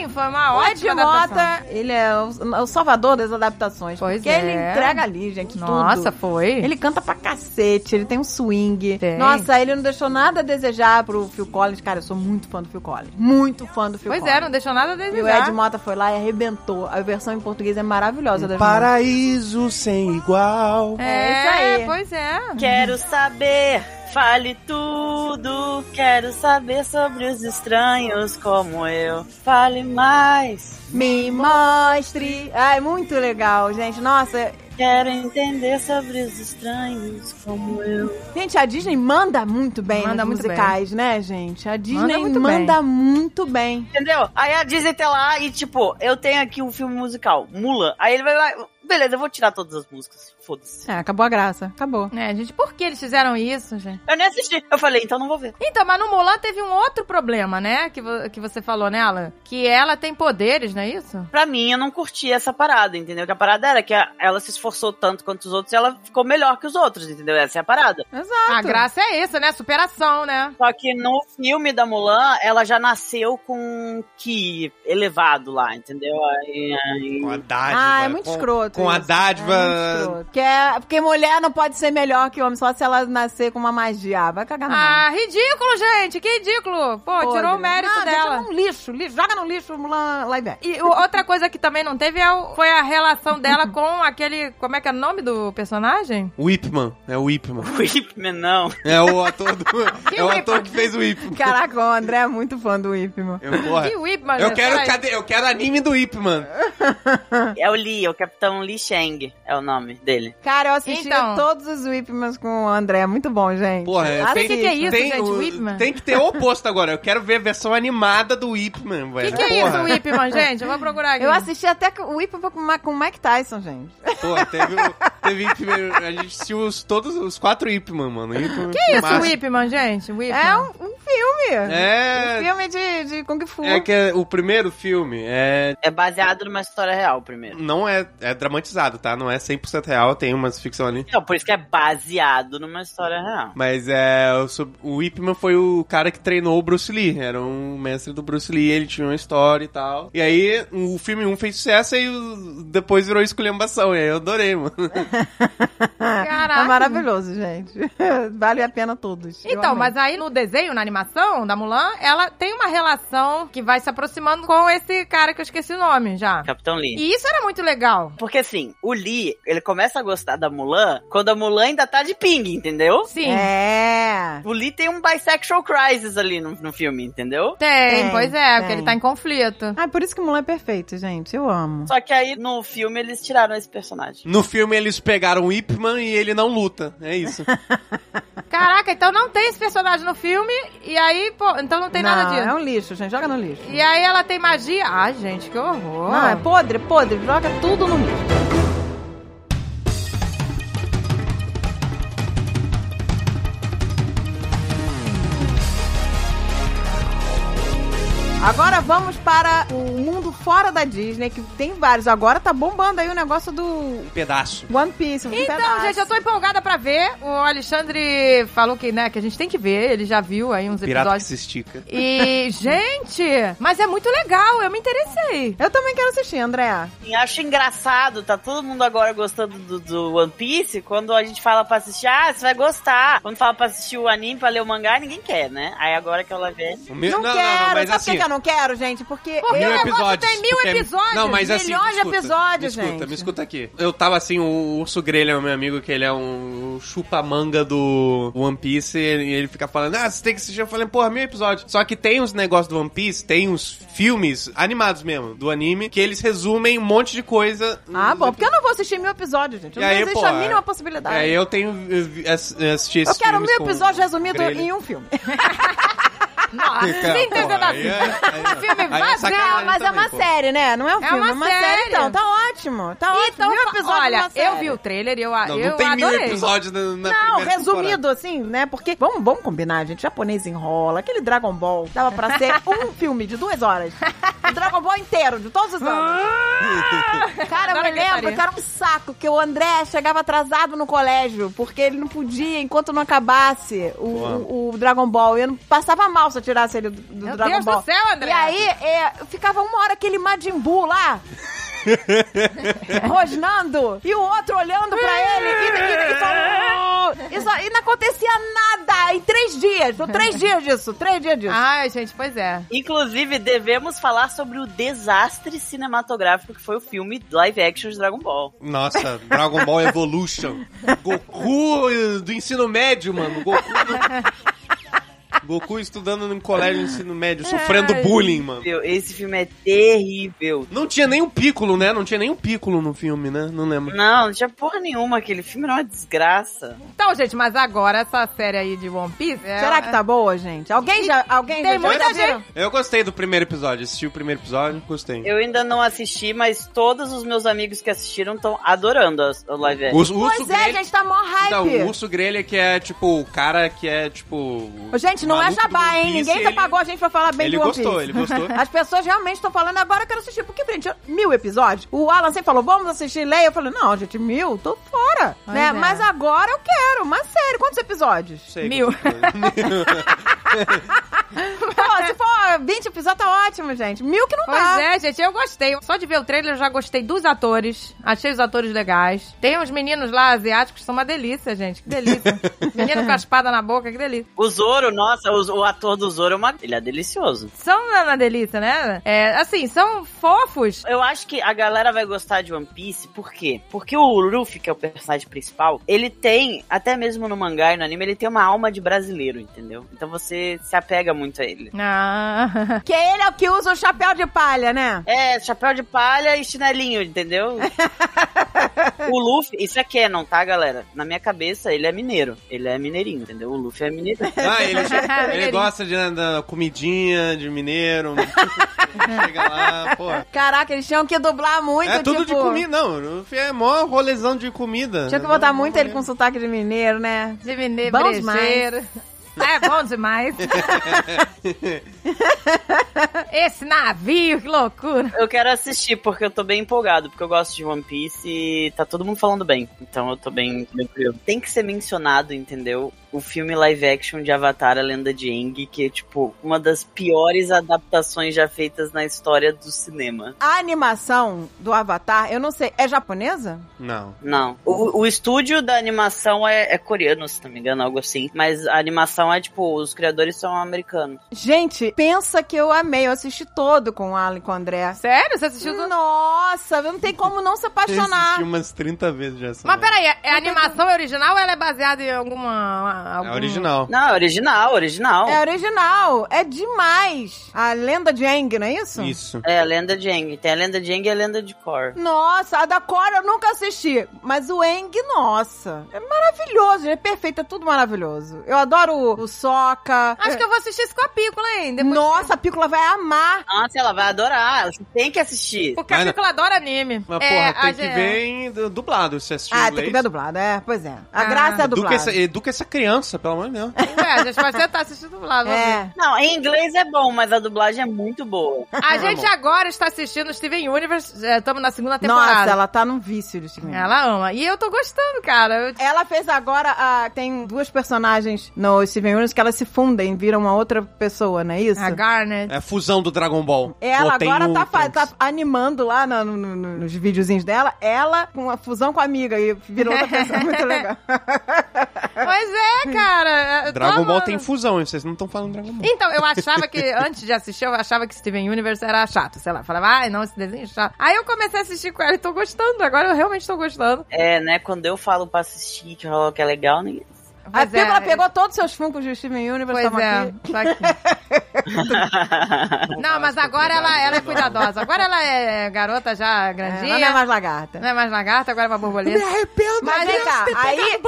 Speaker 1: Sim, foi uma
Speaker 2: O Ed
Speaker 1: ótima adaptação.
Speaker 2: Mota, ele é o, o salvador das adaptações.
Speaker 1: Pois
Speaker 2: porque
Speaker 1: é.
Speaker 2: ele entrega ali, gente,
Speaker 1: Nossa,
Speaker 2: tudo.
Speaker 1: foi.
Speaker 2: Ele canta pra cacete, ele tem um swing.
Speaker 1: Tem.
Speaker 2: Nossa, ele não deixou nada a desejar pro Phil Collins. Cara, eu sou muito fã do Phil Collins. Muito fã do Phil
Speaker 1: Pois
Speaker 2: Collins.
Speaker 1: é, não deixou nada a
Speaker 2: E o
Speaker 1: desejar.
Speaker 2: Ed Mota foi lá e arrebentou. A versão em português é maravilhosa da
Speaker 5: Paraíso sem igual.
Speaker 2: É isso aí.
Speaker 1: Pois é.
Speaker 3: Quero saber, fale tudo. Quero saber sobre os estranhos como eu. Fale mais.
Speaker 2: Me mostre. Ai, muito legal, gente. Nossa,
Speaker 3: Quero entender sobre os estranhos como eu.
Speaker 2: gente, a Disney manda muito bem
Speaker 1: Manda
Speaker 2: nos
Speaker 1: muito
Speaker 2: musicais, né, gente? A Disney
Speaker 1: muito
Speaker 2: manda muito bem.
Speaker 3: Entendeu? Aí a Disney tá lá e, tipo, eu tenho aqui um filme musical, Mulan. Aí ele vai lá, beleza, eu vou tirar todas as músicas. Foda-se.
Speaker 2: É, acabou a graça. Acabou.
Speaker 1: É, gente, por que eles fizeram isso, gente?
Speaker 3: Eu nem assisti. Eu falei, então não vou ver.
Speaker 1: Então, mas no Mulan teve um outro problema, né? Que, vo- que você falou nela. Que ela tem poderes, não é isso?
Speaker 3: Pra mim, eu não curti essa parada, entendeu? Que a parada era que a- ela se esforçou tanto quanto os outros e ela ficou melhor que os outros, entendeu? Essa é a parada.
Speaker 2: Exato.
Speaker 1: A graça é essa, né? Superação, né?
Speaker 3: Só que no filme da Mulan, ela já nasceu com um ki elevado lá, entendeu? Aí, aí-
Speaker 5: Com a dádiva.
Speaker 2: Ah, é muito
Speaker 5: com,
Speaker 2: escroto.
Speaker 5: Com a dádiva.
Speaker 2: É Porque, é- porque mulher não pode ser melhor que homem só se ela nascer com uma magia. Ah, Vai cagar na mão.
Speaker 1: Ah, ridículo, gente! Que ridículo! Pô,
Speaker 2: Podre.
Speaker 1: tirou o mérito
Speaker 2: Não,
Speaker 1: dela.
Speaker 2: Deixa no lixo, lixo. Joga no lixo Mulan live action.
Speaker 1: E outra coisa que também não teve é o- foi a relação dela com aquele. Como é que é o nome do personagem?
Speaker 5: Whipman. É o Whipman.
Speaker 3: O Whipman, não.
Speaker 5: É o ator do. é o
Speaker 1: Whipman?
Speaker 5: ator que fez o Whipman.
Speaker 2: Caraca, o André é muito fã do Whipman.
Speaker 5: Eu, porra,
Speaker 1: Que Whipman,
Speaker 5: eu quero, cadê? Eu quero anime do Whipman.
Speaker 3: É o Lee, é o Capitão Lee Shang, é o nome dele.
Speaker 2: Cara, eu assisti
Speaker 1: Então.
Speaker 2: todos os Whipmans com o André. Muito bom, gente.
Speaker 5: Porra,
Speaker 2: Assista.
Speaker 1: que que é isso,
Speaker 5: tem,
Speaker 1: gente?
Speaker 5: o-
Speaker 1: Whipman?
Speaker 5: Tem que ter o oposto agora. Eu quero ver a versão animada do Whipman,
Speaker 1: O
Speaker 5: velho.
Speaker 1: que, que é isso, Whipman, gente? Eu vou procurar aqui.
Speaker 2: Eu assisti até o Whipman com, o Mike Tyson, gente.
Speaker 5: Pô, teve, o- teve Whipman, a gente assistiu os, todos os quatro Whipman, mano. Whipman,
Speaker 1: Que isso,
Speaker 5: massa.
Speaker 1: Whipman, gente? Whipman.
Speaker 2: É um, um filme.
Speaker 5: É.
Speaker 2: Um filme de, de Kung Fu.
Speaker 5: É que é- o primeiro filme é
Speaker 3: É baseado numa história real, primeiro.
Speaker 5: não é, é dramatizado, tá? Não é 100% real, tem umas ficção ali.
Speaker 3: Não, por isso que é baseado numa história real.
Speaker 5: Mas é, o, o Whipman foi o cara que treinou o Bruce Lee. Era um mestre do Bruce Lee, ele tinha uma história e tal. E aí, o filme 1 fez sucesso e o- depois virou esculhambação. E aí eu adorei, mano.
Speaker 1: Caraca.
Speaker 2: É maravilhoso, gente. vale a pena todos.
Speaker 1: Então, mas aí no desenho, na animação da Mulan, ela tem uma relação que vai se aproximando com esse cara que eu esqueci o nome já.
Speaker 3: Capitão Lee.
Speaker 1: E isso era muito legal.
Speaker 3: Porque assim, o Lee, ele começa a gostar da Mulan quando a Mulan ainda tá de ping, entendeu?
Speaker 1: Sim.
Speaker 2: É.
Speaker 3: O Lee tem um bisexual crisis ali no, no filme, entendeu?
Speaker 1: Tem,
Speaker 2: Tem,
Speaker 1: pois é, porque
Speaker 2: tem.
Speaker 1: ele tá em conflito.
Speaker 2: Ah, por isso que o Mulan é perfeito, gente. Eu amo.
Speaker 3: Só que aí no filme eles tiraram esse personagem.
Speaker 5: No filme eles pegaram o Whipman e ele não luta. É isso.
Speaker 1: Caraca, então não tem esse personagem no filme, e aí, pô, então não tem
Speaker 2: não,
Speaker 1: nada disso.
Speaker 2: é um lixo, gente. Joga no lixo.
Speaker 1: E aí ela tem magia. Ai, gente, que horror.
Speaker 2: Não, é podre, podre. Joga tudo no lixo. Agora vamos para o fora da Disney, que tem vários. Agora tá bombando aí o negócio do
Speaker 5: Um pedaço.
Speaker 2: One Piece. Um
Speaker 1: Então,
Speaker 2: pedaço.
Speaker 1: gente, eu tô empolgada pra ver. O Alexandre falou que, né, que a gente tem que ver. Ele já viu aí uns
Speaker 5: Pirata que
Speaker 1: episódios.
Speaker 5: se estica.
Speaker 1: E, gente, mas é muito legal. Eu me interessei.
Speaker 2: Eu também quero assistir, André.
Speaker 3: E acho engraçado, tá todo mundo agora gostando do, do One Piece. Quando a gente fala pra assistir, ah, você vai gostar. Quando fala pra assistir o anime, pra ler o mangá, ninguém quer, né? Aí agora que ela vê.
Speaker 5: O meu-
Speaker 2: Não,
Speaker 5: não,
Speaker 2: quero.
Speaker 5: não, não, mas
Speaker 2: Sabe
Speaker 5: assim.
Speaker 2: por que que eu não quero, gente? Porque
Speaker 1: Porque
Speaker 5: Mil
Speaker 1: o negócio
Speaker 5: episódios.
Speaker 1: Tem mil
Speaker 5: porque-
Speaker 1: episódios.
Speaker 5: Não, mas assim,
Speaker 2: milhões de
Speaker 5: escuta,
Speaker 2: episódios,
Speaker 5: me escuta,
Speaker 2: gente.
Speaker 5: Me escuta aqui. Eu tava assim, o Urso Grelha é o meu amigo, que ele é um chupa-manga do One Piece, e ele, fica falando, ah, você tem que assistir. Eu falei, porra, mil episódios. Só que tem os negócios do One Piece, tem os filmes animados mesmo, do anime, que eles resumem um monte de coisa.
Speaker 2: Ah, bom, porque eu não vou assistir mil episódios, gente.
Speaker 5: E
Speaker 2: Não
Speaker 5: aí,
Speaker 2: existe
Speaker 5: pô,
Speaker 2: a mínima
Speaker 5: é-
Speaker 2: possibilidade.
Speaker 5: É, eu tenho eh, vi- ass- assisti
Speaker 2: eu quero mil episódios resumidos em um filme.
Speaker 1: Nossa, sem entender
Speaker 5: Porra,
Speaker 1: nada.
Speaker 5: aí é- aí-
Speaker 1: Filme
Speaker 5: aí é
Speaker 1: vazio,
Speaker 5: sacanagem
Speaker 2: Mas é uma
Speaker 5: pô.
Speaker 2: série, né? Não é um
Speaker 1: É
Speaker 2: filme, é uma série.
Speaker 1: série.
Speaker 2: Então, tá ótimo. Tá ótimo.
Speaker 1: Então,
Speaker 2: mil episódios
Speaker 1: olha, eu vi o trailer e eu,
Speaker 5: Não,
Speaker 1: eu
Speaker 5: não tem mil
Speaker 1: adorei.
Speaker 5: episódios na, na
Speaker 2: Não, resumido assim, né? Porque, vamos, vamos combinar, gente. Japonês enrola. Aquele Dragon Ball dava pra ser um filme de duas horas. O Dragon Ball inteiro, de todos os anos. Cara, eu
Speaker 1: Agora
Speaker 2: me lembro que era um saco que o André chegava atrasado no colégio, porque ele não podia, enquanto não acabasse o, o, o Dragon Ball. Eu não passava mal se eu tirasse ele do, do
Speaker 1: Meu
Speaker 2: Dragon
Speaker 1: Deus
Speaker 2: Ball.
Speaker 1: do céu, André.
Speaker 2: E aí, é, ficava uma hora aquele Majin Buu lá. rosnando e o outro olhando pra ele e, e, e e, só- e não acontecia nada em três dias. Três dias disso, três dias disso.
Speaker 1: Ai, gente, pois é.
Speaker 3: Inclusive, devemos falar sobre o desastre cinematográfico que foi o filme live action de Dragon Ball.
Speaker 5: Nossa, Dragon Ball Evolution. Goku do ensino médio, mano. Goku, do- Goku estudando no colégio de ensino médio, sofrendo
Speaker 1: Ai.
Speaker 5: bullying, mano.
Speaker 3: Meu, Esse filme é terrível.
Speaker 5: Não tinha nem um Piccolo, né? Não tinha nem um Piccolo no filme, né? Não lembro.
Speaker 3: Não, não tinha porra nenhuma. Aquele filme era uma desgraça.
Speaker 1: Então, gente, mas agora essa série aí de One Piece... é-
Speaker 2: Será que tá boa, gente? Alguém já. Alguém
Speaker 1: Tem
Speaker 2: já,
Speaker 1: muita
Speaker 2: já viram?
Speaker 5: Eu gostei do primeiro episódio, assisti o primeiro episódio, gostei.
Speaker 3: Eu ainda não assisti, mas todos os meus amigos que assistiram estão adorando a, a live action.
Speaker 5: O, urso
Speaker 2: Pois é,
Speaker 5: grelha-
Speaker 2: gente, tá mó hype.
Speaker 5: Não, o urso grelha que é, tipo, o cara que é, tipo...
Speaker 2: Gente, não é
Speaker 5: maluco do
Speaker 2: jabá, hein?
Speaker 5: Piece,
Speaker 2: Ninguém
Speaker 5: ele-
Speaker 2: pagou a gente pra falar bem
Speaker 5: ele
Speaker 2: do One
Speaker 5: gostou,
Speaker 2: Piece.
Speaker 5: ele gostou.
Speaker 2: As pessoas realmente estão falando, agora eu quero assistir. Porque, gente, mil episódios. O Alan sempre falou, vamos assistir Leia. Eu falei, não, gente, mil, tô fora.
Speaker 1: Pois
Speaker 2: né?
Speaker 1: é.
Speaker 2: Mas agora eu quero, uma série. Quantos episódios?
Speaker 5: Sei
Speaker 1: Mil.
Speaker 2: Pô, se for 20 episódios, tá ótimo, gente. Mil que não
Speaker 1: Pois
Speaker 2: dá.
Speaker 1: é, gente, eu gostei. Só de ver o trailer eu já gostei dos atores. Achei os atores legais. Tem uns meninos lá asiáticos que são uma delícia, gente. Que delícia. Menino com a espada na boca, que delícia.
Speaker 3: O Zoro, nossa, o, o ator do Zoro, é uma, ele é delicioso.
Speaker 1: São uma delícia, né? É, assim, são fofos.
Speaker 3: Eu acho que a galera vai gostar de One Piece, por quê? Porque o Luffy, que é o personagem principal, ele tem, até mesmo no mangá e no anime, ele tem uma alma de brasileiro, entendeu? Então você se apega muito a ele.
Speaker 1: Ah.
Speaker 2: Que ele é o que usa o chapéu de palha, né?
Speaker 3: É, chapéu de palha e chinelinho, entendeu? o Luffy, isso é canon, tá, galera? Na minha cabeça, ele é mineiro. Ele é mineirinho, entendeu? O Luffy é mineiro.
Speaker 5: Ah, ele, ele gosta de né, da comidinha de mineiro. Chega lá, pô.
Speaker 2: Caraca, eles tinham que dublar muito,
Speaker 5: É tudo
Speaker 2: tipo...
Speaker 5: de comida, não. É mó rolezão de comida.
Speaker 2: Tinha que botar
Speaker 5: Não,
Speaker 2: muito
Speaker 5: não
Speaker 2: ele com sotaque de mineiro, né?
Speaker 1: De mineiro,
Speaker 2: Bom
Speaker 1: brejeiro. É bom demais. Esse navio, que loucura.
Speaker 3: Eu quero assistir porque eu tô bem empolgado, porque eu gosto de One Piece e tá todo mundo falando bem. Então eu tô bem tranquilo. Tem que ser mencionado, entendeu? O filme live action de Avatar, A Lenda de Aang, que é, tipo, uma das piores adaptações já feitas na história do cinema.
Speaker 2: A animação do Avatar, eu não sei, é japonesa?
Speaker 5: Não.
Speaker 3: Não. O, o estúdio da animação é, é coreano, se não me engano, algo assim. Mas a animação é, tipo, os criadores são americanos.
Speaker 2: Gente, pensa que eu amei, eu assisti todo com o Alan e com o André.
Speaker 1: Sério? Você assistiu tudo?
Speaker 2: Nossa, não tem como não se
Speaker 5: Eu
Speaker 2: apaixonar.
Speaker 5: assisti umas 30 vezes já.
Speaker 1: Mas peraí, é a animação é original ou ela é baseada em alguma...
Speaker 5: É
Speaker 1: algum-
Speaker 5: original.
Speaker 3: Não, é original, original.
Speaker 2: É original, é demais. A lenda de Aang, não é isso?
Speaker 5: Isso.
Speaker 3: É, a lenda de Aang. Tem a lenda de Aang e a lenda de Korra.
Speaker 2: Nossa, a da Cora eu nunca assisti. Mas o Eng, nossa. É maravilhoso, é perfeito, é tudo maravilhoso. Eu adoro o, o Sokka.
Speaker 1: Acho que eu vou assistir isso com a Pícola ainda. Depois...
Speaker 2: Nossa, a Pícola vai amar.
Speaker 3: Nossa, ela vai adorar. Você tem que assistir.
Speaker 1: Porque a
Speaker 5: Mas-
Speaker 1: Pícola adora anime.
Speaker 5: Mas,
Speaker 1: É,
Speaker 5: porra, tem
Speaker 1: a
Speaker 5: que ver em du- dublado. Você assistiu
Speaker 2: Ah,
Speaker 5: inglês.
Speaker 2: tem que ver dublado, é. Pois é. A
Speaker 1: Ah.
Speaker 2: graça é
Speaker 5: Educa
Speaker 2: dublado.
Speaker 5: essa, educa essa criança criança, pelo amor de Deus.
Speaker 1: Ué, a gente vai sentar assistindo dublado.
Speaker 2: É.
Speaker 3: Não, em inglês é bom, mas a dublagem é muito boa.
Speaker 1: A gente agora está assistindo Steven Universe, estamos na segunda temporada.
Speaker 2: Nossa, ela tá num vício de Steven Universe.
Speaker 1: Ela ama. E eu tô gostando, cara. Eu-
Speaker 2: Ela fez agora, a- tem duas personagens no Steven Universe que elas se fundem, viram uma outra pessoa, não é isso?
Speaker 1: A Garnet.
Speaker 5: É a fusão do Dragon Ball.
Speaker 2: Ela agora tá, fa- tá animando lá no- no- no- nos videozinhos dela, ela com a fusão com a amiga e virou outra pessoa muito legal.
Speaker 1: Pois é, cara. eu tô
Speaker 5: Dragon Ball tem fusão, vocês não estão falando Dragon Ball.
Speaker 1: Então, eu achava que, antes de assistir, eu achava que Steven Universe era chato. Sei lá, falava, ai, não, esse desenho é chato. Aí eu comecei a assistir com ela e tô gostando. Agora eu realmente tô gostando.
Speaker 3: É, né? Quando eu falo pra assistir que é legal, ninguém.
Speaker 2: A
Speaker 1: Pois
Speaker 2: Pícola
Speaker 1: é,
Speaker 2: pegou todos os seus funcos de Steven Universe,
Speaker 1: Pois é,
Speaker 2: aqui.
Speaker 1: tá aqui. Não, mas agora ela, ela é cuidadosa. Agora ela é garota já
Speaker 2: É,
Speaker 1: grandinha.
Speaker 2: ela não é mais lagarta.
Speaker 1: Não é mais lagarta, agora é uma borboleta.
Speaker 5: arrependo,
Speaker 2: Mas vem cá, aí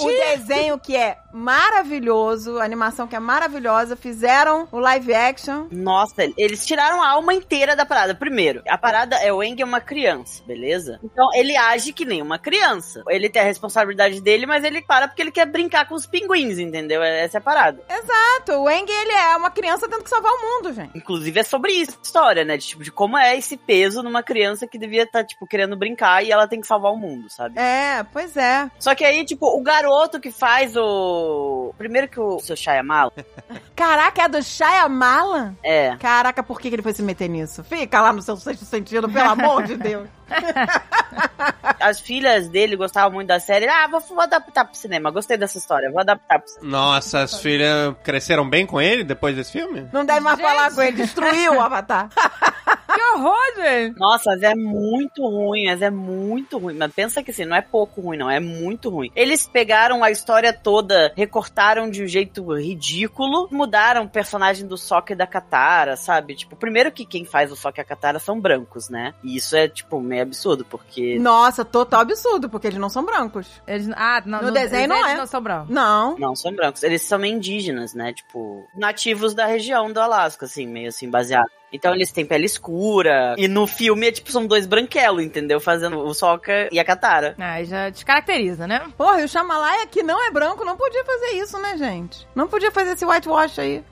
Speaker 2: o desenho que é maravilhoso, a animação que é maravilhosa, fizeram o live action.
Speaker 3: Nossa, eles tiraram a alma inteira da parada. Primeiro, a parada é o Eng é uma criança, beleza? Então ele age que nem uma criança. Ele tem a responsabilidade dele, mas ele para porque ele quer brincar com os pinguins, entendeu? Essa é a parada.
Speaker 2: Exato, o Eng, ele é uma criança tendo que salvar o mundo, gente.
Speaker 3: Inclusive é sobre isso a história, né? De, tipo, de como é esse peso numa criança que devia estar, tipo, querendo brincar e ela tem que salvar o mundo, sabe?
Speaker 2: É, pois é.
Speaker 3: Só que aí, tipo, o garoto que faz o. Primeiro que o seu Shyamala.
Speaker 2: Caraca, é do Shyamalan?
Speaker 3: É.
Speaker 2: Caraca, por que, que ele foi se meter nisso? Fica lá no seu sexto sentido, pelo amor de Deus.
Speaker 3: As filhas dele gostavam muito da série. Ah, vou, vou adaptar pro cinema. Gostei dessa história. Vou adaptar pro cinema.
Speaker 5: Nossa, as filhas cresceram bem com ele depois desse filme?
Speaker 2: Não deve mais
Speaker 1: Gente.
Speaker 2: falar com ele, destruiu o Avatar.
Speaker 1: Que horror, gente.
Speaker 3: Nossa, mas é muito ruim, mas é muito ruim. Mas pensa que assim, não é pouco ruim, não, é muito ruim. Eles pegaram a história toda, recortaram de um jeito ridículo, mudaram o personagem do Sokka e da Katara, sabe? Tipo, primeiro que quem faz o Sokka e a Katara são brancos, né? E isso é, tipo, meio absurdo, porque...
Speaker 2: Nossa, total absurdo, porque eles não são brancos.
Speaker 1: Eles, ah, não,
Speaker 2: No desenho não
Speaker 1: eles
Speaker 2: é.
Speaker 1: não são brancos.
Speaker 2: Não.
Speaker 3: Não, são brancos. Eles são indígenas, né? Tipo, nativos da região do Alasca, assim, meio assim, baseado. Então eles têm pele escura. E no filme, é, tipo, são dois branquelos, entendeu? Fazendo o Sokka e a Katara.
Speaker 1: Ah, já descaracteriza, né?
Speaker 2: Porra, e o Shyamalan, que não é branco, não podia fazer isso, né, gente? Não podia fazer esse whitewash aí.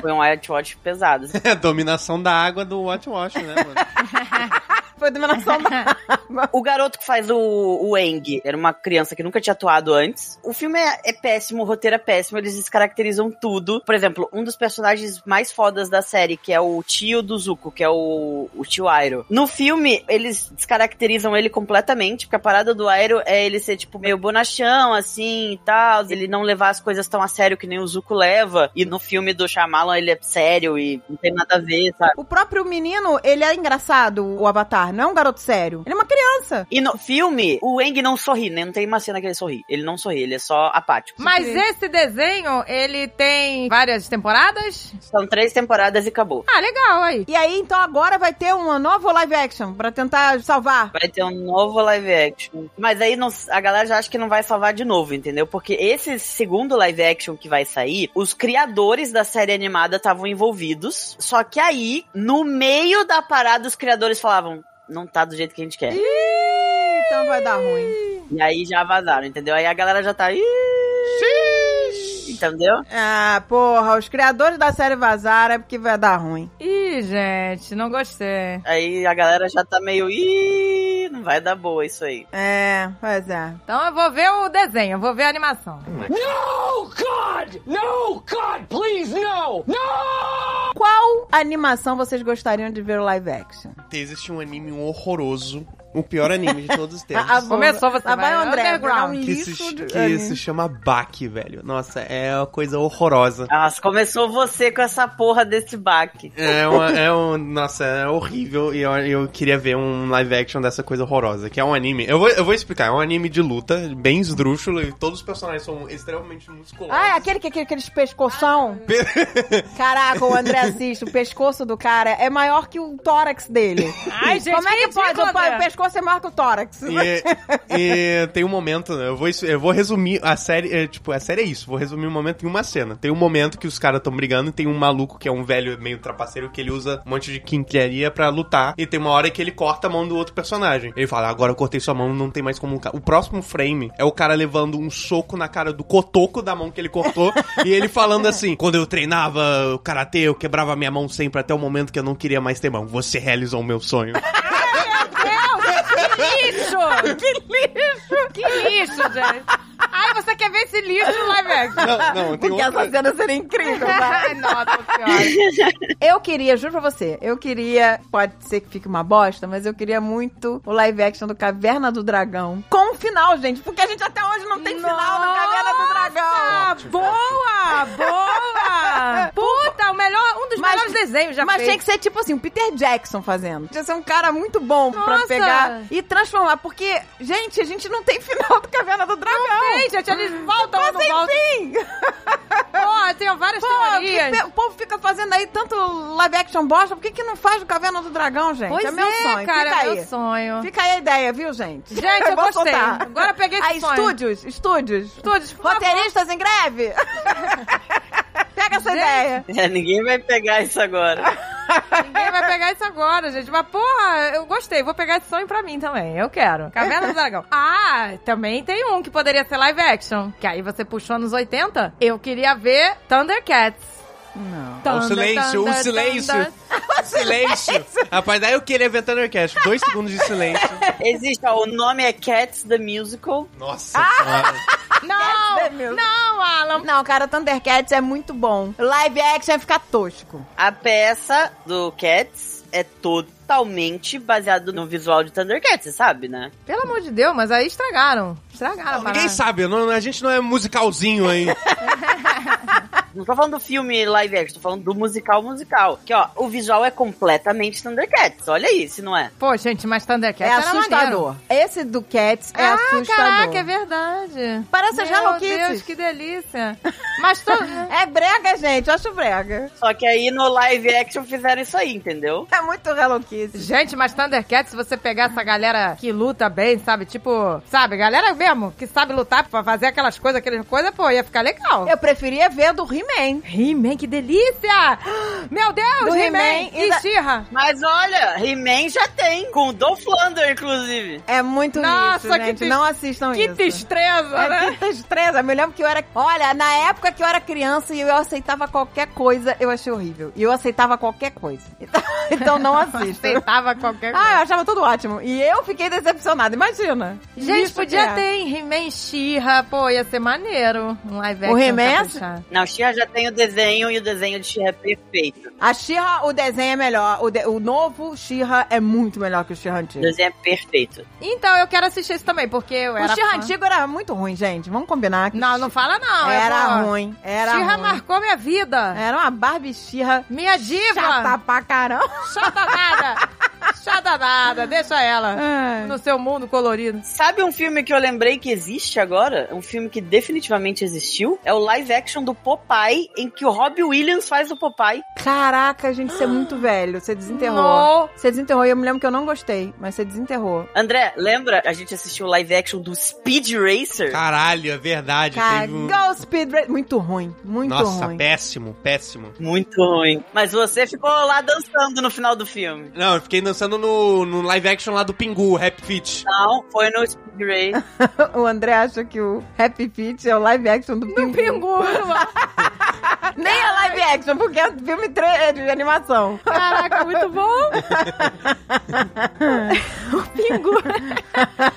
Speaker 3: Foi um whitewash pesado.
Speaker 5: É, dominação da água do Watch, né, mano?
Speaker 2: Foi dominação da água.
Speaker 3: O garoto que faz o, o Eng era uma criança que nunca tinha atuado antes. O filme é, é péssimo, o roteiro é péssimo, eles descaracterizam tudo. Por exemplo, um dos personagens mais fodas da série, que é o tio do Zuko, que é o, o tio Airo. No filme, eles descaracterizam ele completamente, porque a parada do Airo é ele ser, tipo, meio bonachão, assim, e tal. Ele não levar as coisas tão a sério que nem o Zuko leva. E no filme do Shyamalan, ele é sério e não tem nada a ver, sabe?
Speaker 2: O próprio menino, ele é engraçado, o Avatar, não é um garoto sério. Ele é uma criança.
Speaker 3: E no filme, o Eng não sorri, né? Não tem uma cena que ele sorri. Ele não sorri, ele é só apático.
Speaker 1: Mas esse desenho, ele tem várias temporadas?
Speaker 3: São três temporadas e acabou.
Speaker 1: Ah, legal, aí.
Speaker 2: E aí, então, agora vai ter uma nova live action pra tentar salvar.
Speaker 3: Vai ter um novo live action. Mas aí não- a galera já acha que não vai salvar de novo, entendeu? Porque esse segundo live action que vai sair, os criadores da série animada estavam envolvidos. Só que aí, no meio da parada, os criadores falavam. Não tá do jeito que a gente quer.
Speaker 2: Ih, então vai dar ruim.
Speaker 3: E aí já vazaram, entendeu? Aí a galera já tá. "Ih", Entendeu?
Speaker 2: Ah, porra, os criadores da série vazaram é porque vai dar ruim.
Speaker 1: Ih, gente, não gostei.
Speaker 3: Aí a galera já tá meio. Ih, não vai dar boa isso aí.
Speaker 2: É, pois é.
Speaker 1: Então eu vou ver o desenho, eu vou ver a animação.
Speaker 6: No, God! No, God, please, no! No!
Speaker 2: Qual animação vocês gostariam de ver o live action?
Speaker 5: Existe um anime horroroso, o pior anime de todos os tempos.
Speaker 2: Ah,
Speaker 1: Começou, você
Speaker 2: ah, vai,
Speaker 1: vai,
Speaker 2: André.
Speaker 1: underground.
Speaker 2: vai dar um
Speaker 5: que se, que
Speaker 2: anime.
Speaker 5: se chama Baki, velho. Nossa, é uma coisa horrorosa.
Speaker 3: Nossa, começou você com essa porra desse baque.
Speaker 5: É, uma, é um. Nossa, é horrível. E eu, eu queria ver um live action dessa coisa horrorosa. Que é um anime. Eu vou, eu vou explicar. É um anime de luta, bem esdrúxulo. E todos os personagens são extremamente musculosos.
Speaker 2: Ah, é aquele que aquele, aqueles pescoção? Caraca, o André assiste, o pescoço do cara é maior que o tórax dele.
Speaker 1: Ai, gente,
Speaker 2: Como é que pode?
Speaker 1: ridículo,
Speaker 2: O, pa-
Speaker 1: André.
Speaker 2: o pescoço maior que o tórax.
Speaker 5: E, e tem um momento, né? Eu vou, eu vou resumir a série. é, tipo, a série é isso. Vou resumir um momento em uma cena. Tem um momento que os caras estão brigando e tem um maluco que é um velho meio trapaceiro que ele usa um monte de quinquilharia pra lutar. E tem uma hora que ele corta a mão do outro personagem. Ele fala: Agora eu cortei sua mão, não tem mais como. lutar." O próximo frame é o cara levando um soco na cara do cotoco da mão que ele cortou. e ele falando assim: Quando eu treinava o karatê, eu quebrava minha mão sempre até o momento que eu não queria mais ter mão. Você realizou o meu sonho.
Speaker 1: Que lixo! que lixo! Que lixo, gente. Ai, você quer ver esse lixo no live action?
Speaker 5: Não, não, tem
Speaker 2: Porque essa
Speaker 5: outra.
Speaker 2: cena seria incrível, tá?
Speaker 1: Ai, nossa senhora.
Speaker 2: Eu queria, juro pra você, eu queria, pode ser que fique uma bosta, mas eu queria muito o live action do Caverna do Dragão. Com um final, gente, porque a gente até hoje não tem final do Caverna do Dragão.
Speaker 1: Ah, boa! Boa! Puta, o melhor, um dos
Speaker 2: Mas-
Speaker 1: melhores desenhos já
Speaker 2: Mas
Speaker 1: feitos.
Speaker 2: tinha que ser tipo assim, o Peter Jackson fazendo. Tinha que ser um cara muito bom pra
Speaker 1: Nossa!
Speaker 2: pegar e transformar. Porque, gente, a gente não tem final do Caverna do Dragão.
Speaker 1: Gente, gente, eles voltam ou
Speaker 2: Mas
Speaker 1: não voltam?
Speaker 2: enfim!
Speaker 1: Pô, tem várias
Speaker 2: Pô,
Speaker 1: teorias.
Speaker 2: o povo fica fazendo aí tanto live action bosta, por que, que não faz do Caverna do Dragão, gente?
Speaker 1: Pois
Speaker 2: é meu sonho.
Speaker 1: cara,
Speaker 2: Fica
Speaker 1: é
Speaker 2: aí.
Speaker 1: meu sonho.
Speaker 2: Fica aí a ideia, viu, gente?
Speaker 1: Gente, eu
Speaker 2: vou
Speaker 1: gostei.
Speaker 2: soltar.
Speaker 1: Agora eu peguei esse
Speaker 2: Aí,
Speaker 1: sonho.
Speaker 2: estúdios, estúdios.
Speaker 1: Estúdios, favor.
Speaker 2: Roteiristas em greve. Pega essa
Speaker 1: Gente.
Speaker 2: ideia.
Speaker 3: É, ninguém vai pegar isso agora.
Speaker 1: Ninguém vai pegar isso agora, gente. Mas, porra, eu gostei. Vou pegar esse sonho pra mim também. Eu quero. Caverna do Dragão. Ah, também tem um que poderia ser live action. Que aí você puxou nos 80. Eu queria ver Thundercats.
Speaker 2: Não.
Speaker 5: O silêncio, o silêncio. Silêncio. Rapaz, daí eu queria ver Thundercast. Dois segundos de silêncio.
Speaker 3: Existe, ó, o nome é Cats the Musical.
Speaker 5: Nossa
Speaker 2: the
Speaker 1: Não, não, Alan.
Speaker 2: Não, cara, Thundercats é muito bom. Live action fica tosco.
Speaker 3: A peça do Cats é totalmente baseado no visual de Thundercats, você sabe, né?
Speaker 1: Pelo amor de Deus, mas aí estragaram. Estragaram a
Speaker 5: Ninguém sabe, não- a gente não é musicalzinho aí.
Speaker 3: Não tô falando do filme live action, tô falando do musical musical. Que, ó, o visual é completamente Thundercats. Olha aí, se não é.
Speaker 1: Pô, gente, mas Thundercats
Speaker 2: É
Speaker 1: era maneiro.
Speaker 2: assustador. Esse do Cats é
Speaker 1: ah,
Speaker 2: assustador.
Speaker 1: caraca, é verdade.
Speaker 2: Parece as
Speaker 1: Meu
Speaker 2: Hello Kitties.
Speaker 1: Deus, que delícia. Mas to...
Speaker 2: É brega, gente. Eu acho brega.
Speaker 3: Só que aí no live action fizeram isso aí, entendeu?
Speaker 2: É muito Hello Kitty.
Speaker 1: Gente, mas Thundercats, se você pegar essa galera que luta bem, sabe? Tipo, sabe? Galera mesmo, que sabe lutar pra fazer aquelas coisas, aquelas coisas, pô, ia ficar legal.
Speaker 2: Eu preferia ver do He-Man.
Speaker 1: He-Man, que delícia! Meu Deus, He-Man
Speaker 2: e da-
Speaker 1: She-Ra.
Speaker 3: Mas olha, He-Man já tem, com o Dolph Lundgren, inclusive.
Speaker 2: É muito
Speaker 1: Nossa,
Speaker 2: lixo,
Speaker 1: que
Speaker 2: gente.
Speaker 1: tis-
Speaker 2: Não assistam
Speaker 1: Que
Speaker 2: isso.
Speaker 1: destreza,
Speaker 2: É
Speaker 1: né?
Speaker 2: que tristeza. Eu me lembro que eu era. Olha, na época que eu era criança e eu aceitava qualquer coisa, eu achei horrível. E eu aceitava qualquer coisa. Então, então não assista.
Speaker 1: Aceitava qualquer coisa.
Speaker 2: Ah, eu achava tudo ótimo. E eu fiquei decepcionada, imagina.
Speaker 1: Gente, podia
Speaker 2: que é.
Speaker 1: ter em He-Man e She-Ra, pô, ia ser maneiro. Um live
Speaker 2: O
Speaker 1: action
Speaker 2: He-Man?
Speaker 1: caprichado.
Speaker 3: Não, She-Ra já tem o desenho e o desenho de She-Ra é perfeito.
Speaker 2: A She-Ra, o desenho é melhor. O, de- o novo She-Ra é muito melhor que o She-Ra
Speaker 3: O
Speaker 2: antigo.
Speaker 3: desenho é perfeito.
Speaker 1: Então, eu quero assistir isso também, porque eu
Speaker 2: O
Speaker 1: era
Speaker 2: She-Ra
Speaker 1: fã.
Speaker 2: antigo era muito ruim, gente. Vamos combinar. que
Speaker 1: Não, não fala não. eu
Speaker 2: Era
Speaker 1: vou-
Speaker 2: ruim. Era
Speaker 1: She-Ra
Speaker 2: ruim.
Speaker 1: marcou minha vida.
Speaker 2: Era uma Barbie She-Ra
Speaker 1: Minha diva.
Speaker 2: chata pra caramba.
Speaker 1: Chata nada. Chata nada. Deixa ela
Speaker 2: Ai.
Speaker 1: no seu mundo colorido.
Speaker 3: Sabe um filme que eu lembrei que existe agora? Um filme que definitivamente existiu? É o live action do Popeye, em que o Robbie Williams faz o Popeye.
Speaker 2: Caraca, gente, você é muito velho. Você desenterrou.
Speaker 1: No.
Speaker 2: Você desenterrou. E eu me lembro que eu não gostei, mas você desenterrou.
Speaker 3: André, lembra? A gente assistiu o live action do Speed Racer?
Speaker 5: Caralho, é verdade. Teve um...
Speaker 2: Go Speed Racer. Muito ruim. Muito
Speaker 5: Nossa,
Speaker 2: ruim.
Speaker 5: péssimo, péssimo.
Speaker 3: Muito ruim. Mas você ficou lá dançando no final do filme.
Speaker 5: Não, eu fiquei dançando no, no live action lá do Pingu, Rap Fit.
Speaker 3: Não, foi no Speed
Speaker 2: o André acha que o Happy Feet é o live action do Pingu.
Speaker 1: Pingu.
Speaker 2: Nem é live action, porque é filme tre- de animação.
Speaker 1: Caraca, muito bom. o Pingu.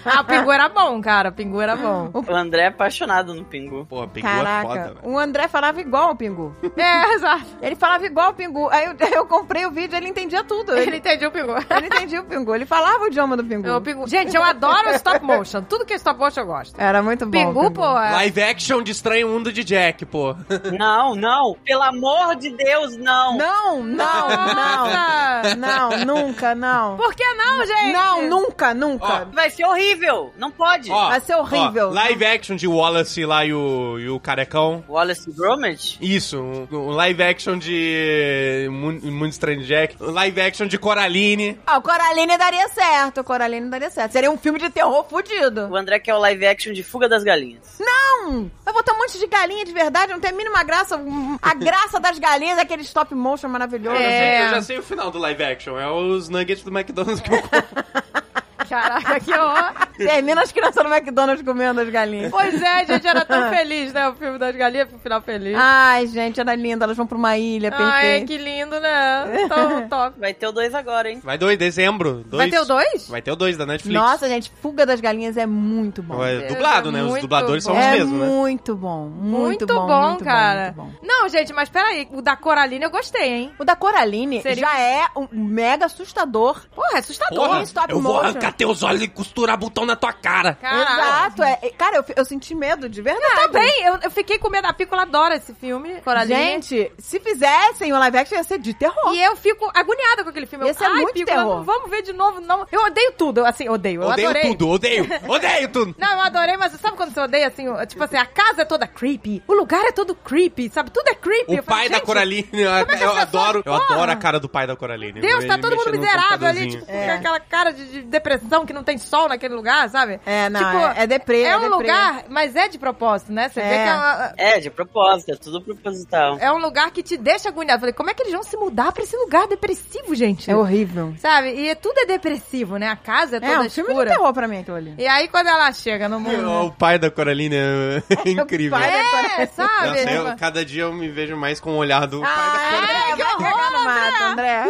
Speaker 1: ah, o Pingu era bom, cara. O Pingu era bom.
Speaker 3: O André é apaixonado no Pingu.
Speaker 5: Pô, Pingu é foda,
Speaker 2: Caraca,
Speaker 5: velho.
Speaker 2: o André falava igual ao Pingu.
Speaker 1: É, exato.
Speaker 2: Ele falava igual ao Pingu. Aí eu, eu comprei o vídeo ele entendia tudo.
Speaker 1: Ele
Speaker 2: Ele,
Speaker 1: entendia o Pingu.
Speaker 2: ele entendia o Pingu. Ele falava o idioma do Pingu.
Speaker 1: O Pingu. Gente, eu adoro stop motion. Tudo que é stop motion eu gosto.
Speaker 2: Era muito bom.
Speaker 1: Pingu, pô, é...
Speaker 5: Live action de Estranho Mundo de Jack, pô.
Speaker 3: Não, não. Pelo amor de Deus, não.
Speaker 2: Não, não, não.
Speaker 1: Nossa.
Speaker 2: Não, nunca, não.
Speaker 1: Por que não, gente?
Speaker 2: Não, nunca, nunca.
Speaker 3: Vai ser horrível. Não pode.
Speaker 5: Ó, Ó,
Speaker 2: Vai ser horrível.
Speaker 5: ó, live action de Wallace lá e o, e o carecão.
Speaker 3: Wallace Gromit?
Speaker 5: Isso, um, um live action de Mun- Mundo Estranho Jack. Um live action de Coraline.
Speaker 2: Ah, o Coraline daria certo. O Coraline daria certo. Seria um filme de terror fudido.
Speaker 3: O André quer o live action de Fuga das Galinhas.
Speaker 2: Não! Vai botar um monte de galinha de verdade, não tem a mínima graça. A graça das galinhas é aquele stop motion maravilhoso.
Speaker 1: É.
Speaker 5: Eu já sei o final do live action. É os nuggets do McDonald's que eu como.
Speaker 1: Caraca, que horror.
Speaker 2: Termina as crianças no McDonald's comendo as galinhas.
Speaker 1: Pois é, a gente era tão feliz, né? O filme das galinhas pro final feliz.
Speaker 2: Ai, gente, era lindo. Elas vão pra uma ilha
Speaker 1: Ai,
Speaker 2: perfeita.
Speaker 1: que lindo, né? Tão top.
Speaker 3: Vai ter o 2 agora, hein?
Speaker 5: Vai dois, dezembro. Dois.
Speaker 1: Vai ter o dois?
Speaker 5: Vai ter o 2 da Netflix.
Speaker 2: Nossa, gente, Fuga das Galinhas é muito bom.
Speaker 5: É dublado,
Speaker 1: é
Speaker 5: né? Os dubladores são
Speaker 1: bom.
Speaker 5: os
Speaker 2: é
Speaker 5: mesmos, né?
Speaker 2: muito bom, muito,
Speaker 1: Muito,
Speaker 2: bom,
Speaker 1: bom,
Speaker 2: muito
Speaker 1: cara.
Speaker 2: Bom, muito bom.
Speaker 1: Não, gente, mas peraí. O da Coraline eu gostei, hein?
Speaker 2: O da Coraline
Speaker 1: Seria-
Speaker 2: já é um mega assustador.
Speaker 1: Porra, é assustador.
Speaker 5: Porra,
Speaker 2: stop
Speaker 5: eu vou
Speaker 2: motion.
Speaker 5: arrancar teus olhos e costurar botão na tua cara.
Speaker 1: Caralho.
Speaker 2: Exato. É, cara, eu, eu senti medo, de verdade.
Speaker 1: Eu também, eu, eu fiquei com medo. A Pícola adora esse filme, Coraline.
Speaker 2: Gente, se fizessem o live action, ia ser de terror.
Speaker 1: E eu fico agoniada com aquele filme.
Speaker 2: É
Speaker 1: Ai,
Speaker 2: muito
Speaker 1: Pícola,
Speaker 2: terror.
Speaker 1: não vamos ver de novo, não. Eu odeio tudo, assim, odeio. Eu
Speaker 5: odeio
Speaker 1: adorei.
Speaker 5: tudo, odeio, odeio tudo.
Speaker 1: Não, eu adorei, mas sabe quando você odeia, assim, tipo assim, a casa é toda creepy, o lugar é todo creepy, sabe? Tudo é creepy.
Speaker 5: O
Speaker 1: Eu falei,
Speaker 5: pai da Coraline, eu,
Speaker 1: é
Speaker 5: eu adoro, eu adoro a cara do pai da Coraline.
Speaker 1: Deus, tá todo mundo miserável ali, tipo,
Speaker 2: É.
Speaker 1: com aquela cara de, de depressão que não tem sol naquele lugar, sabe?
Speaker 2: É, não,
Speaker 1: Tipo,
Speaker 2: é, é deprê.
Speaker 1: É um
Speaker 2: deprê.
Speaker 1: lugar, mas é de propósito, né? Você vê
Speaker 2: É.
Speaker 1: que é, uma-
Speaker 3: É, de propósito, é tudo proposital.
Speaker 1: é um lugar que te deixa agoniado. Falei, como é que eles vão se mudar pra esse lugar depressivo, gente?
Speaker 2: É horrível.
Speaker 1: Sabe? E tudo é depressivo, né? A casa é toda
Speaker 2: É um filme de
Speaker 1: escura.
Speaker 2: terror pra mim, aquilo ali.
Speaker 1: E aí, quando ela chega no mundo...
Speaker 5: O pai da Coraline é incrível.
Speaker 2: pai da
Speaker 1: É, sabe?
Speaker 5: Nossa, eu- cada dia eu me vejo mais com o olhar do pai da Coraline.
Speaker 2: Ah, é, vai cagar no mato, André.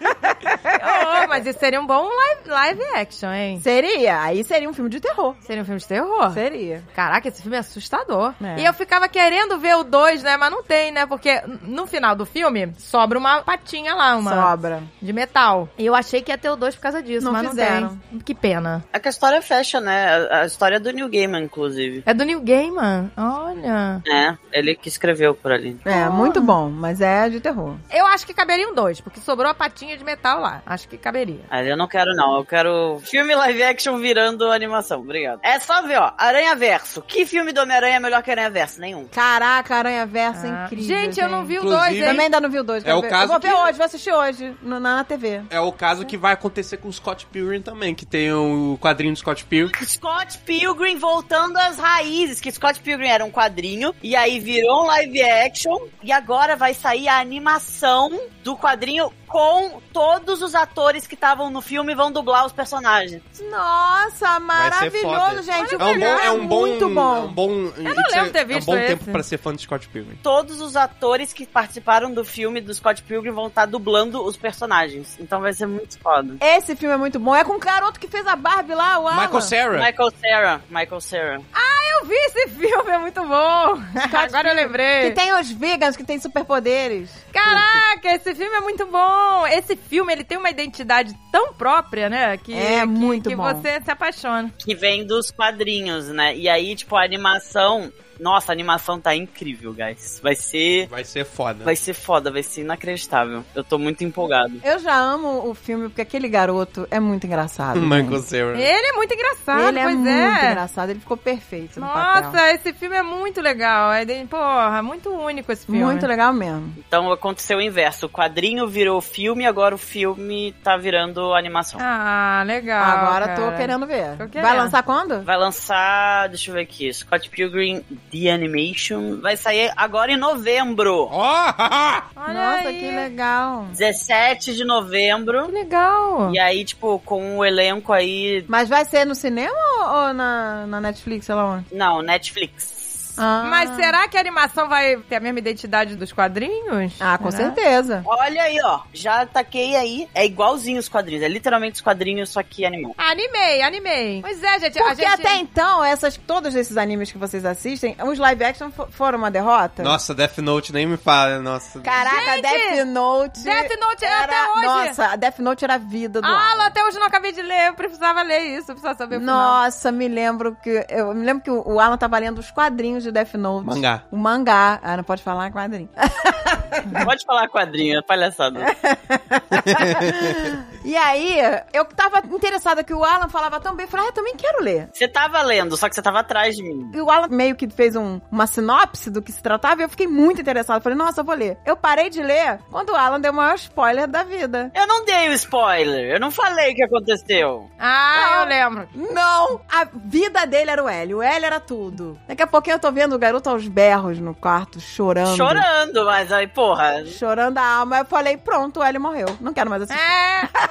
Speaker 1: Oh, mas isso seria um bom live, live action, hein?
Speaker 2: Seria. Aí seria um filme de terror.
Speaker 1: Seria um filme de terror.
Speaker 2: Seria.
Speaker 1: Caraca, esse filme é assustador.
Speaker 2: É.
Speaker 1: E eu ficava querendo ver o 2, né? Mas não tem, né? Porque no final do filme sobra uma patinha lá, uma
Speaker 2: Sobra.
Speaker 1: de metal. E eu achei que ia ter o 2 por causa disso,
Speaker 2: Não
Speaker 1: mas
Speaker 2: fizeram.
Speaker 1: não tem. Que pena.
Speaker 3: É que a história fecha, né? A, história é do New Gaiman, inclusive.
Speaker 1: É do New Gaiman. Olha.
Speaker 3: É, ele que escreveu por ali.
Speaker 2: É, muito bom, mas é de terror.
Speaker 1: Eu acho que caberia um 2, porque sobrou a patinha de metal lá. Acho que caberia.
Speaker 3: Aí eu não quero, não. Eu quero filme live action virando animação. Obrigado. É só ver, ó. Aranha Verso. Que filme do Homem-Aranha é melhor que Aranha Verso? Nenhum.
Speaker 2: Caraca, Aranha Verso é
Speaker 1: Ah.
Speaker 2: incrível.
Speaker 1: Gente, eu não vi o
Speaker 5: Inclusive-
Speaker 1: 2, hein?
Speaker 2: Também ainda não vi o dois.
Speaker 5: É
Speaker 2: quero
Speaker 5: o
Speaker 2: ver.
Speaker 5: caso
Speaker 2: Eu vou ver
Speaker 5: que-
Speaker 2: hoje, vou assistir hoje, no- na, na TV.
Speaker 5: É o caso que vai acontecer com o Scott Pilgrim também, que tem o quadrinho do Scott Pilgrim.
Speaker 3: Scott Pilgrim voltando às raízes, que Scott Pilgrim era um quadrinho, e aí virou um live action, e agora vai sair a animação do quadrinho com todos os atores que estavam no filme vão dublar os personagens.
Speaker 2: Nossa, maravilhoso, gente.
Speaker 5: É um bom, é um bom,
Speaker 2: muito bom.
Speaker 5: É um bom, eu
Speaker 1: não lembro de ter
Speaker 5: É um
Speaker 1: visto
Speaker 5: bom
Speaker 1: esse.
Speaker 5: tempo pra ser fã de Scott Pilgrim.
Speaker 3: Todos os atores que participaram do filme do Scott Pilgrim vão estar dublando os personagens. Então vai ser muito foda.
Speaker 2: Esse filme é muito bom. É com o garoto que fez a Barbie lá, o Alan.
Speaker 5: Michael Cera.
Speaker 3: Michael Cera, Michael Cera.
Speaker 1: Eu vi esse filme, é muito bom. Agora eu lembrei.
Speaker 2: Que tem os vegans que tem superpoderes.
Speaker 1: Caraca, esse filme é muito bom. Esse filme, ele tem uma identidade tão própria, né? Que,
Speaker 2: É
Speaker 1: que-
Speaker 2: muito
Speaker 1: que
Speaker 2: bom.
Speaker 1: você se apaixona.
Speaker 3: Que vem dos quadrinhos, né? E aí, tipo, a animação. Nossa, a animação tá incrível, guys. Vai ser.
Speaker 5: Vai ser foda.
Speaker 3: Vai ser foda, vai ser inacreditável. Eu tô muito empolgado.
Speaker 2: Eu já amo o filme porque aquele garoto é muito engraçado.
Speaker 5: Michael
Speaker 2: gente.
Speaker 5: Cera.
Speaker 1: Ele é muito engraçado,
Speaker 2: Ele é
Speaker 1: pois
Speaker 2: muito
Speaker 1: é.
Speaker 2: engraçado, ele ficou perfeito no papel.
Speaker 1: Nossa, esse filme é muito legal. É de, porra, muito único esse filme.
Speaker 2: Muito legal mesmo.
Speaker 3: Então aconteceu o inverso. O quadrinho virou filme, agora o filme tá virando animação.
Speaker 1: Ah, legal.
Speaker 2: Agora
Speaker 1: cara.
Speaker 2: tô querendo ver.
Speaker 1: Tô querendo.
Speaker 2: Vai lançar quando?
Speaker 3: Vai lançar, deixa eu ver aqui, Scott Pilgrim The Animation. Vai sair agora em novembro.
Speaker 2: Nossa,
Speaker 1: aí.
Speaker 2: que legal.
Speaker 3: 17 de novembro.
Speaker 1: Que legal.
Speaker 3: E aí, tipo, com o elenco aí.
Speaker 2: Mas vai ser no cinema ou, ou na, na Netflix, sei lá onde?
Speaker 3: Não, Netflix.
Speaker 2: Ah.
Speaker 1: Mas será que a animação vai ter a mesma identidade dos quadrinhos?
Speaker 2: Ah, com
Speaker 1: Será?
Speaker 2: certeza.
Speaker 3: Olha aí, ó. Já taquei aí. É igualzinho os quadrinhos. É literalmente os quadrinhos, só que animal.
Speaker 1: Animei, animei. Pois é, gente. a
Speaker 2: Porque
Speaker 1: gente...
Speaker 2: até então, essas, todos esses animes que vocês assistem, os live action fo- foram uma derrota?
Speaker 5: Nossa, Death Note nem me fala, nossa.
Speaker 2: Caraca,
Speaker 1: Gente,
Speaker 2: Death Note.
Speaker 1: Death Note é
Speaker 2: era,
Speaker 1: até hoje.
Speaker 2: Nossa, a Death Note era a vida do
Speaker 1: Ah,
Speaker 2: Alan.
Speaker 1: até hoje eu não acabei de ler. Eu precisava ler isso. Eu precisava saber o final.
Speaker 2: Nossa, me lembro que. Eu me lembro que o o Alan tava lendo os quadrinhos quadrinhos de Death Note.
Speaker 5: Mangá.
Speaker 2: O mangá. Ah, não pode falar quadrinho.
Speaker 3: Pode falar quadrinho, é palhaçada.
Speaker 2: e aí, eu tava interessada que o Alan falava tão bem. Eu falei, ah, eu também quero ler.
Speaker 3: Você tava lendo, só que você tava atrás de mim.
Speaker 2: E o Alan meio que fez um- uma sinopse do que se tratava e eu fiquei muito interessada. Falei, nossa, eu vou ler. Eu parei de ler quando o Alan deu o maior spoiler da vida.
Speaker 3: Eu não dei o spoiler, eu não falei o que aconteceu.
Speaker 1: Ah, eu lembro.
Speaker 2: Não! A vida dele era o Hélio. O Hélio era tudo. Daqui a pouquinho eu tô vendo o garoto aos berros no quarto, chorando.
Speaker 3: Chorando, mas aí, porra.
Speaker 2: Chorando a alma. Eu falei, pronto, o Hélio morreu. Não quero mais assistir.
Speaker 1: É,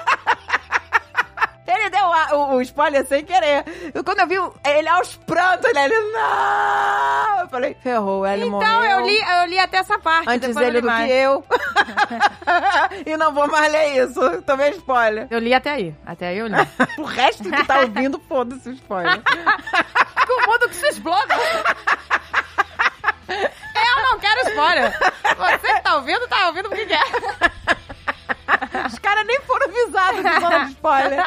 Speaker 2: Ele deu a- o, o spoiler sem querer. E quando eu vi ele aos prantos, ele, ele, não! Eu falei, ferrou, o Hélio morreu.
Speaker 1: então eu li, eu li até essa parte.
Speaker 2: Antes
Speaker 1: eu
Speaker 2: ele
Speaker 1: li
Speaker 2: do
Speaker 1: mais.
Speaker 2: que eu. e não vou mais ler isso. Tomei spoiler.
Speaker 1: Eu li até aí. Até aí eu li.
Speaker 2: O resto que tá ouvindo, foda-se o spoiler.
Speaker 1: que o mundo que se exploda. Eu não quero spoiler. Você que tá ouvindo, tá ouvindo porque quer.
Speaker 2: Os caras nem foram avisados de zona de spoiler.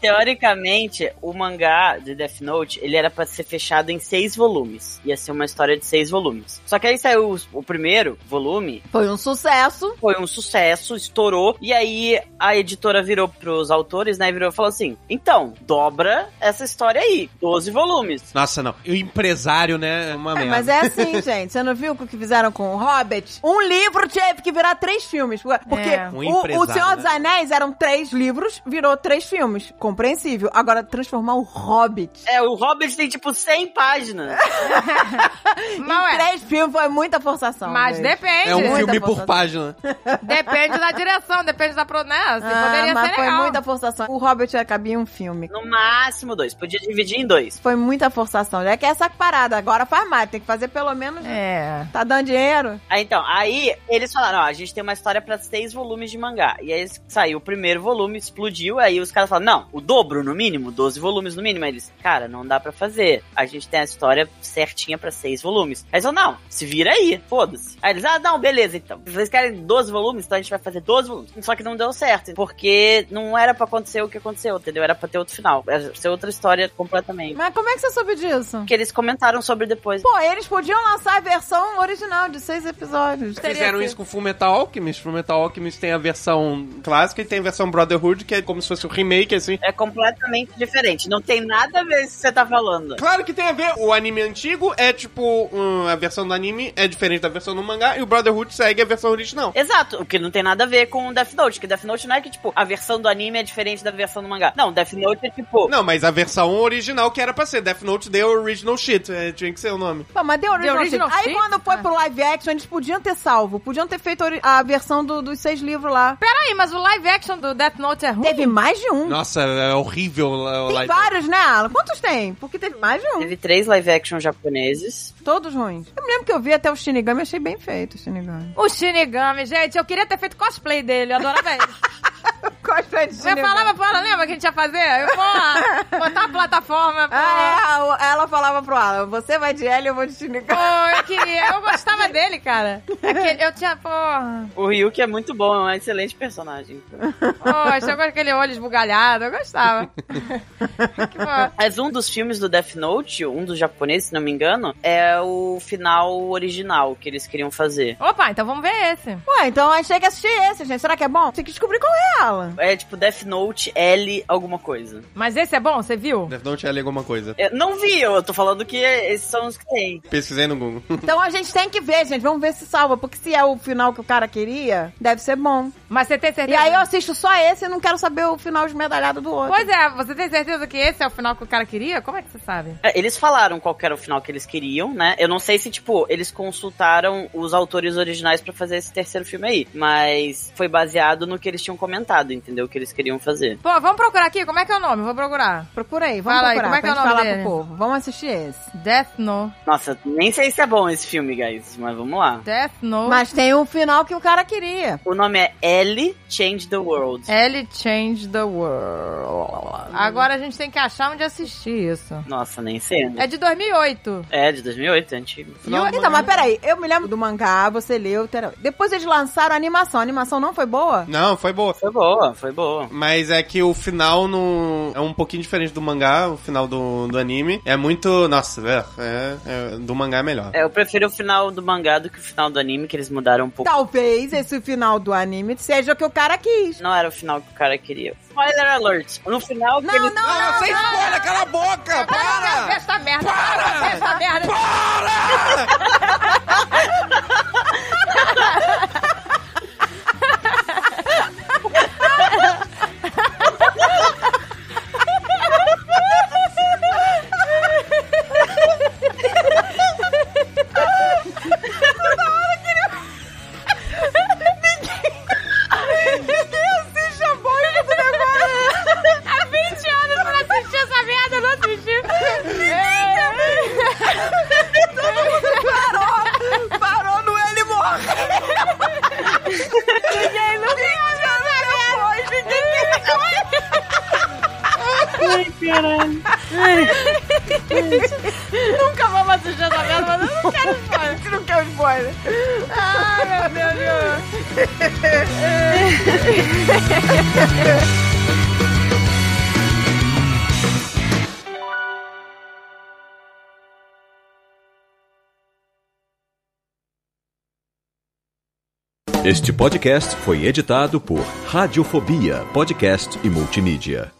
Speaker 3: Teoricamente, o mangá de Death Note, ele era pra ser fechado em seis volumes. Ia ser uma história de seis volumes. Só que aí saiu o, o primeiro volume,
Speaker 2: Foi um sucesso.
Speaker 3: foi um sucesso, estourou, e aí a editora virou pros autores, né, e virou e falou assim, então, dobra essa história aí, 12 volumes.
Speaker 5: Nossa, não. E o empresário, né? É uma
Speaker 2: É,
Speaker 5: merda.
Speaker 2: mas é assim, gente. Você não viu o que fizeram com o Hobbit? Um livro teve que virar três filmes. Porque
Speaker 1: É.
Speaker 5: Um
Speaker 2: o, Senhor dos
Speaker 5: né?
Speaker 2: Anéis eram três livros, virou três filmes. Compreensível. Agora, transformar o Hobbit
Speaker 3: É, o Hobbit tem tipo 100 páginas.
Speaker 1: Não
Speaker 2: em
Speaker 1: é.
Speaker 2: três filmes foi muita forçação.
Speaker 1: Mas
Speaker 2: gente.
Speaker 1: depende.
Speaker 5: É um
Speaker 2: Muita
Speaker 5: filme por
Speaker 2: forçação.
Speaker 5: página.
Speaker 1: Depende da direção, depende da pro... né? Assim,
Speaker 2: Ah,
Speaker 1: poderia
Speaker 2: mas
Speaker 1: ser
Speaker 2: foi
Speaker 1: legal.
Speaker 2: muita forçação. O Hobbit ia cabia em um filme.
Speaker 3: No máximo dois, podia dividir em dois.
Speaker 2: Foi muita forçação. É que essa parada agora faz mais. Tem que fazer pelo menos.
Speaker 1: É.
Speaker 2: Tá dando dinheiro?
Speaker 3: Aí, então, aí eles falaram, ó, a gente tem uma história pra seis volumes de mangá. E aí saiu o primeiro volume, explodiu, aí os caras falaram, não, o dobro no mínimo, 12 volumes no mínimo. Aí eles, cara, não dá pra fazer. A gente tem a história certinha pra seis volumes. Aí eles falaram, não, se vira aí, foda-se. Aí eles, ah, não, beleza, então. Se vocês querem 12 volumes, então a gente vai fazer 12 volumes. Só que não deu certo, porque não era pra acontecer o que aconteceu, entendeu? Era pra ter outro final. Era pra ser outra história completamente.
Speaker 2: Mas como é que você soube disso?
Speaker 3: Que eles comentaram sobre depois.
Speaker 2: Pô, eles podiam lançar a versão original de seis episódios.
Speaker 5: Fizeram isso com Fullmetal Alchemist. Fullmetal Alchemist tem a versão clássica e tem a versão Brotherhood, que é como se fosse um remake, assim.
Speaker 3: É completamente diferente. Não tem nada a ver com o que você tá falando.
Speaker 5: Claro que tem a ver. O anime antigo é tipo. hum, a versão do anime é diferente da versão do mangá e o Brotherhood segue a versão original.
Speaker 3: Exato, o que não tem nada a ver com o Death Note, que Death Note não é que, tipo, a versão do anime é diferente da versão do mangá. Não, Death Note é tipo.
Speaker 5: Não, mas a versão original que era pra ser. Death Note The Original Shit. é, tinha que ser o nome.
Speaker 2: Pô, mas deu original,
Speaker 1: original
Speaker 2: shit. Aí quando foi
Speaker 1: Ah.
Speaker 2: pro live action, eles podiam ter salvo. Podiam ter feito a versão do- dos seis livros lá.
Speaker 1: Peraí, mas o live action do Death Note é ruim?
Speaker 2: Teve mais de um.
Speaker 5: Nossa, é horrível o
Speaker 2: Tem
Speaker 5: live.
Speaker 2: vários, né, Alan? Quantos tem? Porque teve mais de um.
Speaker 3: Teve três live action japoneses.
Speaker 2: Todos ruins. Eu me lembro que eu vi até o Shinigami e achei bem feito o Shinigami.
Speaker 1: O Shinigami, gente, eu queria ter feito cosplay dele, eu adorava ele. Eu falava pra ela, lembra que a gente ia fazer? Eu vou botar uma plataforma, pô.
Speaker 2: Ah, é, ela falava pro Alan, você vai de L, eu vou de Shinigami.
Speaker 1: Pô, eu queria, eu gostava dele, cara. Aquele- eu tinha, porra.
Speaker 3: O Ryuki é muito bom, é um excelente personagem.
Speaker 1: Poxa, eu gosto daquele olho esbugalhado, eu gostava. que bom.
Speaker 3: Mas um dos filmes do Death Note, um dos japoneses, se não me engano, é o final original que eles queriam fazer.
Speaker 1: Opa, então vamos ver esse.
Speaker 2: Ué, então a gente tem que assistir esse, gente. Será que é bom? Tem que descobrir qual é, Alan.
Speaker 3: É tipo Death Note L alguma coisa.
Speaker 1: Mas esse é bom, você viu?
Speaker 5: Death Note é alguma coisa.
Speaker 3: Eu não vi, eu tô falando que esses são os que tem.
Speaker 5: Pesquisei no Google.
Speaker 2: Então a gente tem que ver, gente. Vamos ver se salva. Porque se é o final que o cara queria, deve ser bom.
Speaker 1: Mas você tem
Speaker 2: E
Speaker 1: certeza?
Speaker 2: aí eu assisto só esse e não quero saber o final esmedalhado do outro.
Speaker 1: Pois é, você tem certeza que esse é o final que o cara queria? Como é que você sabe?
Speaker 3: É, Eles falaram qual que era o final que eles queriam, né? Eu não sei se, tipo, eles consultaram os autores originais pra fazer esse terceiro filme aí. Mas foi baseado no que eles tinham comentado, entendeu? O que eles queriam fazer.
Speaker 1: Pô, vamos procurar aqui, como é que é o nome? Vou procurar.
Speaker 2: Procura aí, vamos
Speaker 1: Fala aí,
Speaker 2: procurar
Speaker 1: como é que é o nome
Speaker 2: falar
Speaker 1: dele?
Speaker 2: pro povo. Vamos assistir esse.
Speaker 1: Death Note.
Speaker 3: Nossa, nem sei se é bom esse filme, guys, mas vamos lá.
Speaker 1: Death Note.
Speaker 2: Mas tem um final que o cara queria.
Speaker 3: O nome é L Change the World.
Speaker 1: Ellie Change the World. Agora a gente tem que achar onde assistir isso.
Speaker 3: Nossa, nem sei. né?
Speaker 1: É de 2008.
Speaker 3: É, de 2008, é antigo.
Speaker 2: E eu- então, mas peraí, eu me lembro do mangá, você leu, depois eles lançaram a animação. A animação não foi boa?
Speaker 5: Não, foi boa.
Speaker 3: Foi boa. foi boa.
Speaker 5: Mas é que o final no... é um pouquinho diferente do mangá, o final do, do anime. É muito. Nossa, é, é- é- do mangá é melhor.
Speaker 3: É, eu prefiro o final do mangá do que o final do anime, que eles mudaram um pouco.
Speaker 2: Talvez esse final do anime seja o que o cara quis.
Speaker 3: Não era o final que o cara queria. Spoiler alert. No final, que
Speaker 2: Não,
Speaker 3: eles...
Speaker 2: não, não,
Speaker 5: sem
Speaker 2: não.
Speaker 5: spoiler, cala a boca!
Speaker 1: Para! Esta merda! Para! Esta merda!
Speaker 2: Assiste
Speaker 1: Nunca vamos assistir essa merda, mas eu não quero spoiler.
Speaker 2: que não quer spoiler.
Speaker 1: Ai, meu Deus.
Speaker 9: Este podcast foi editado por Radiofobia, podcast e multimídia.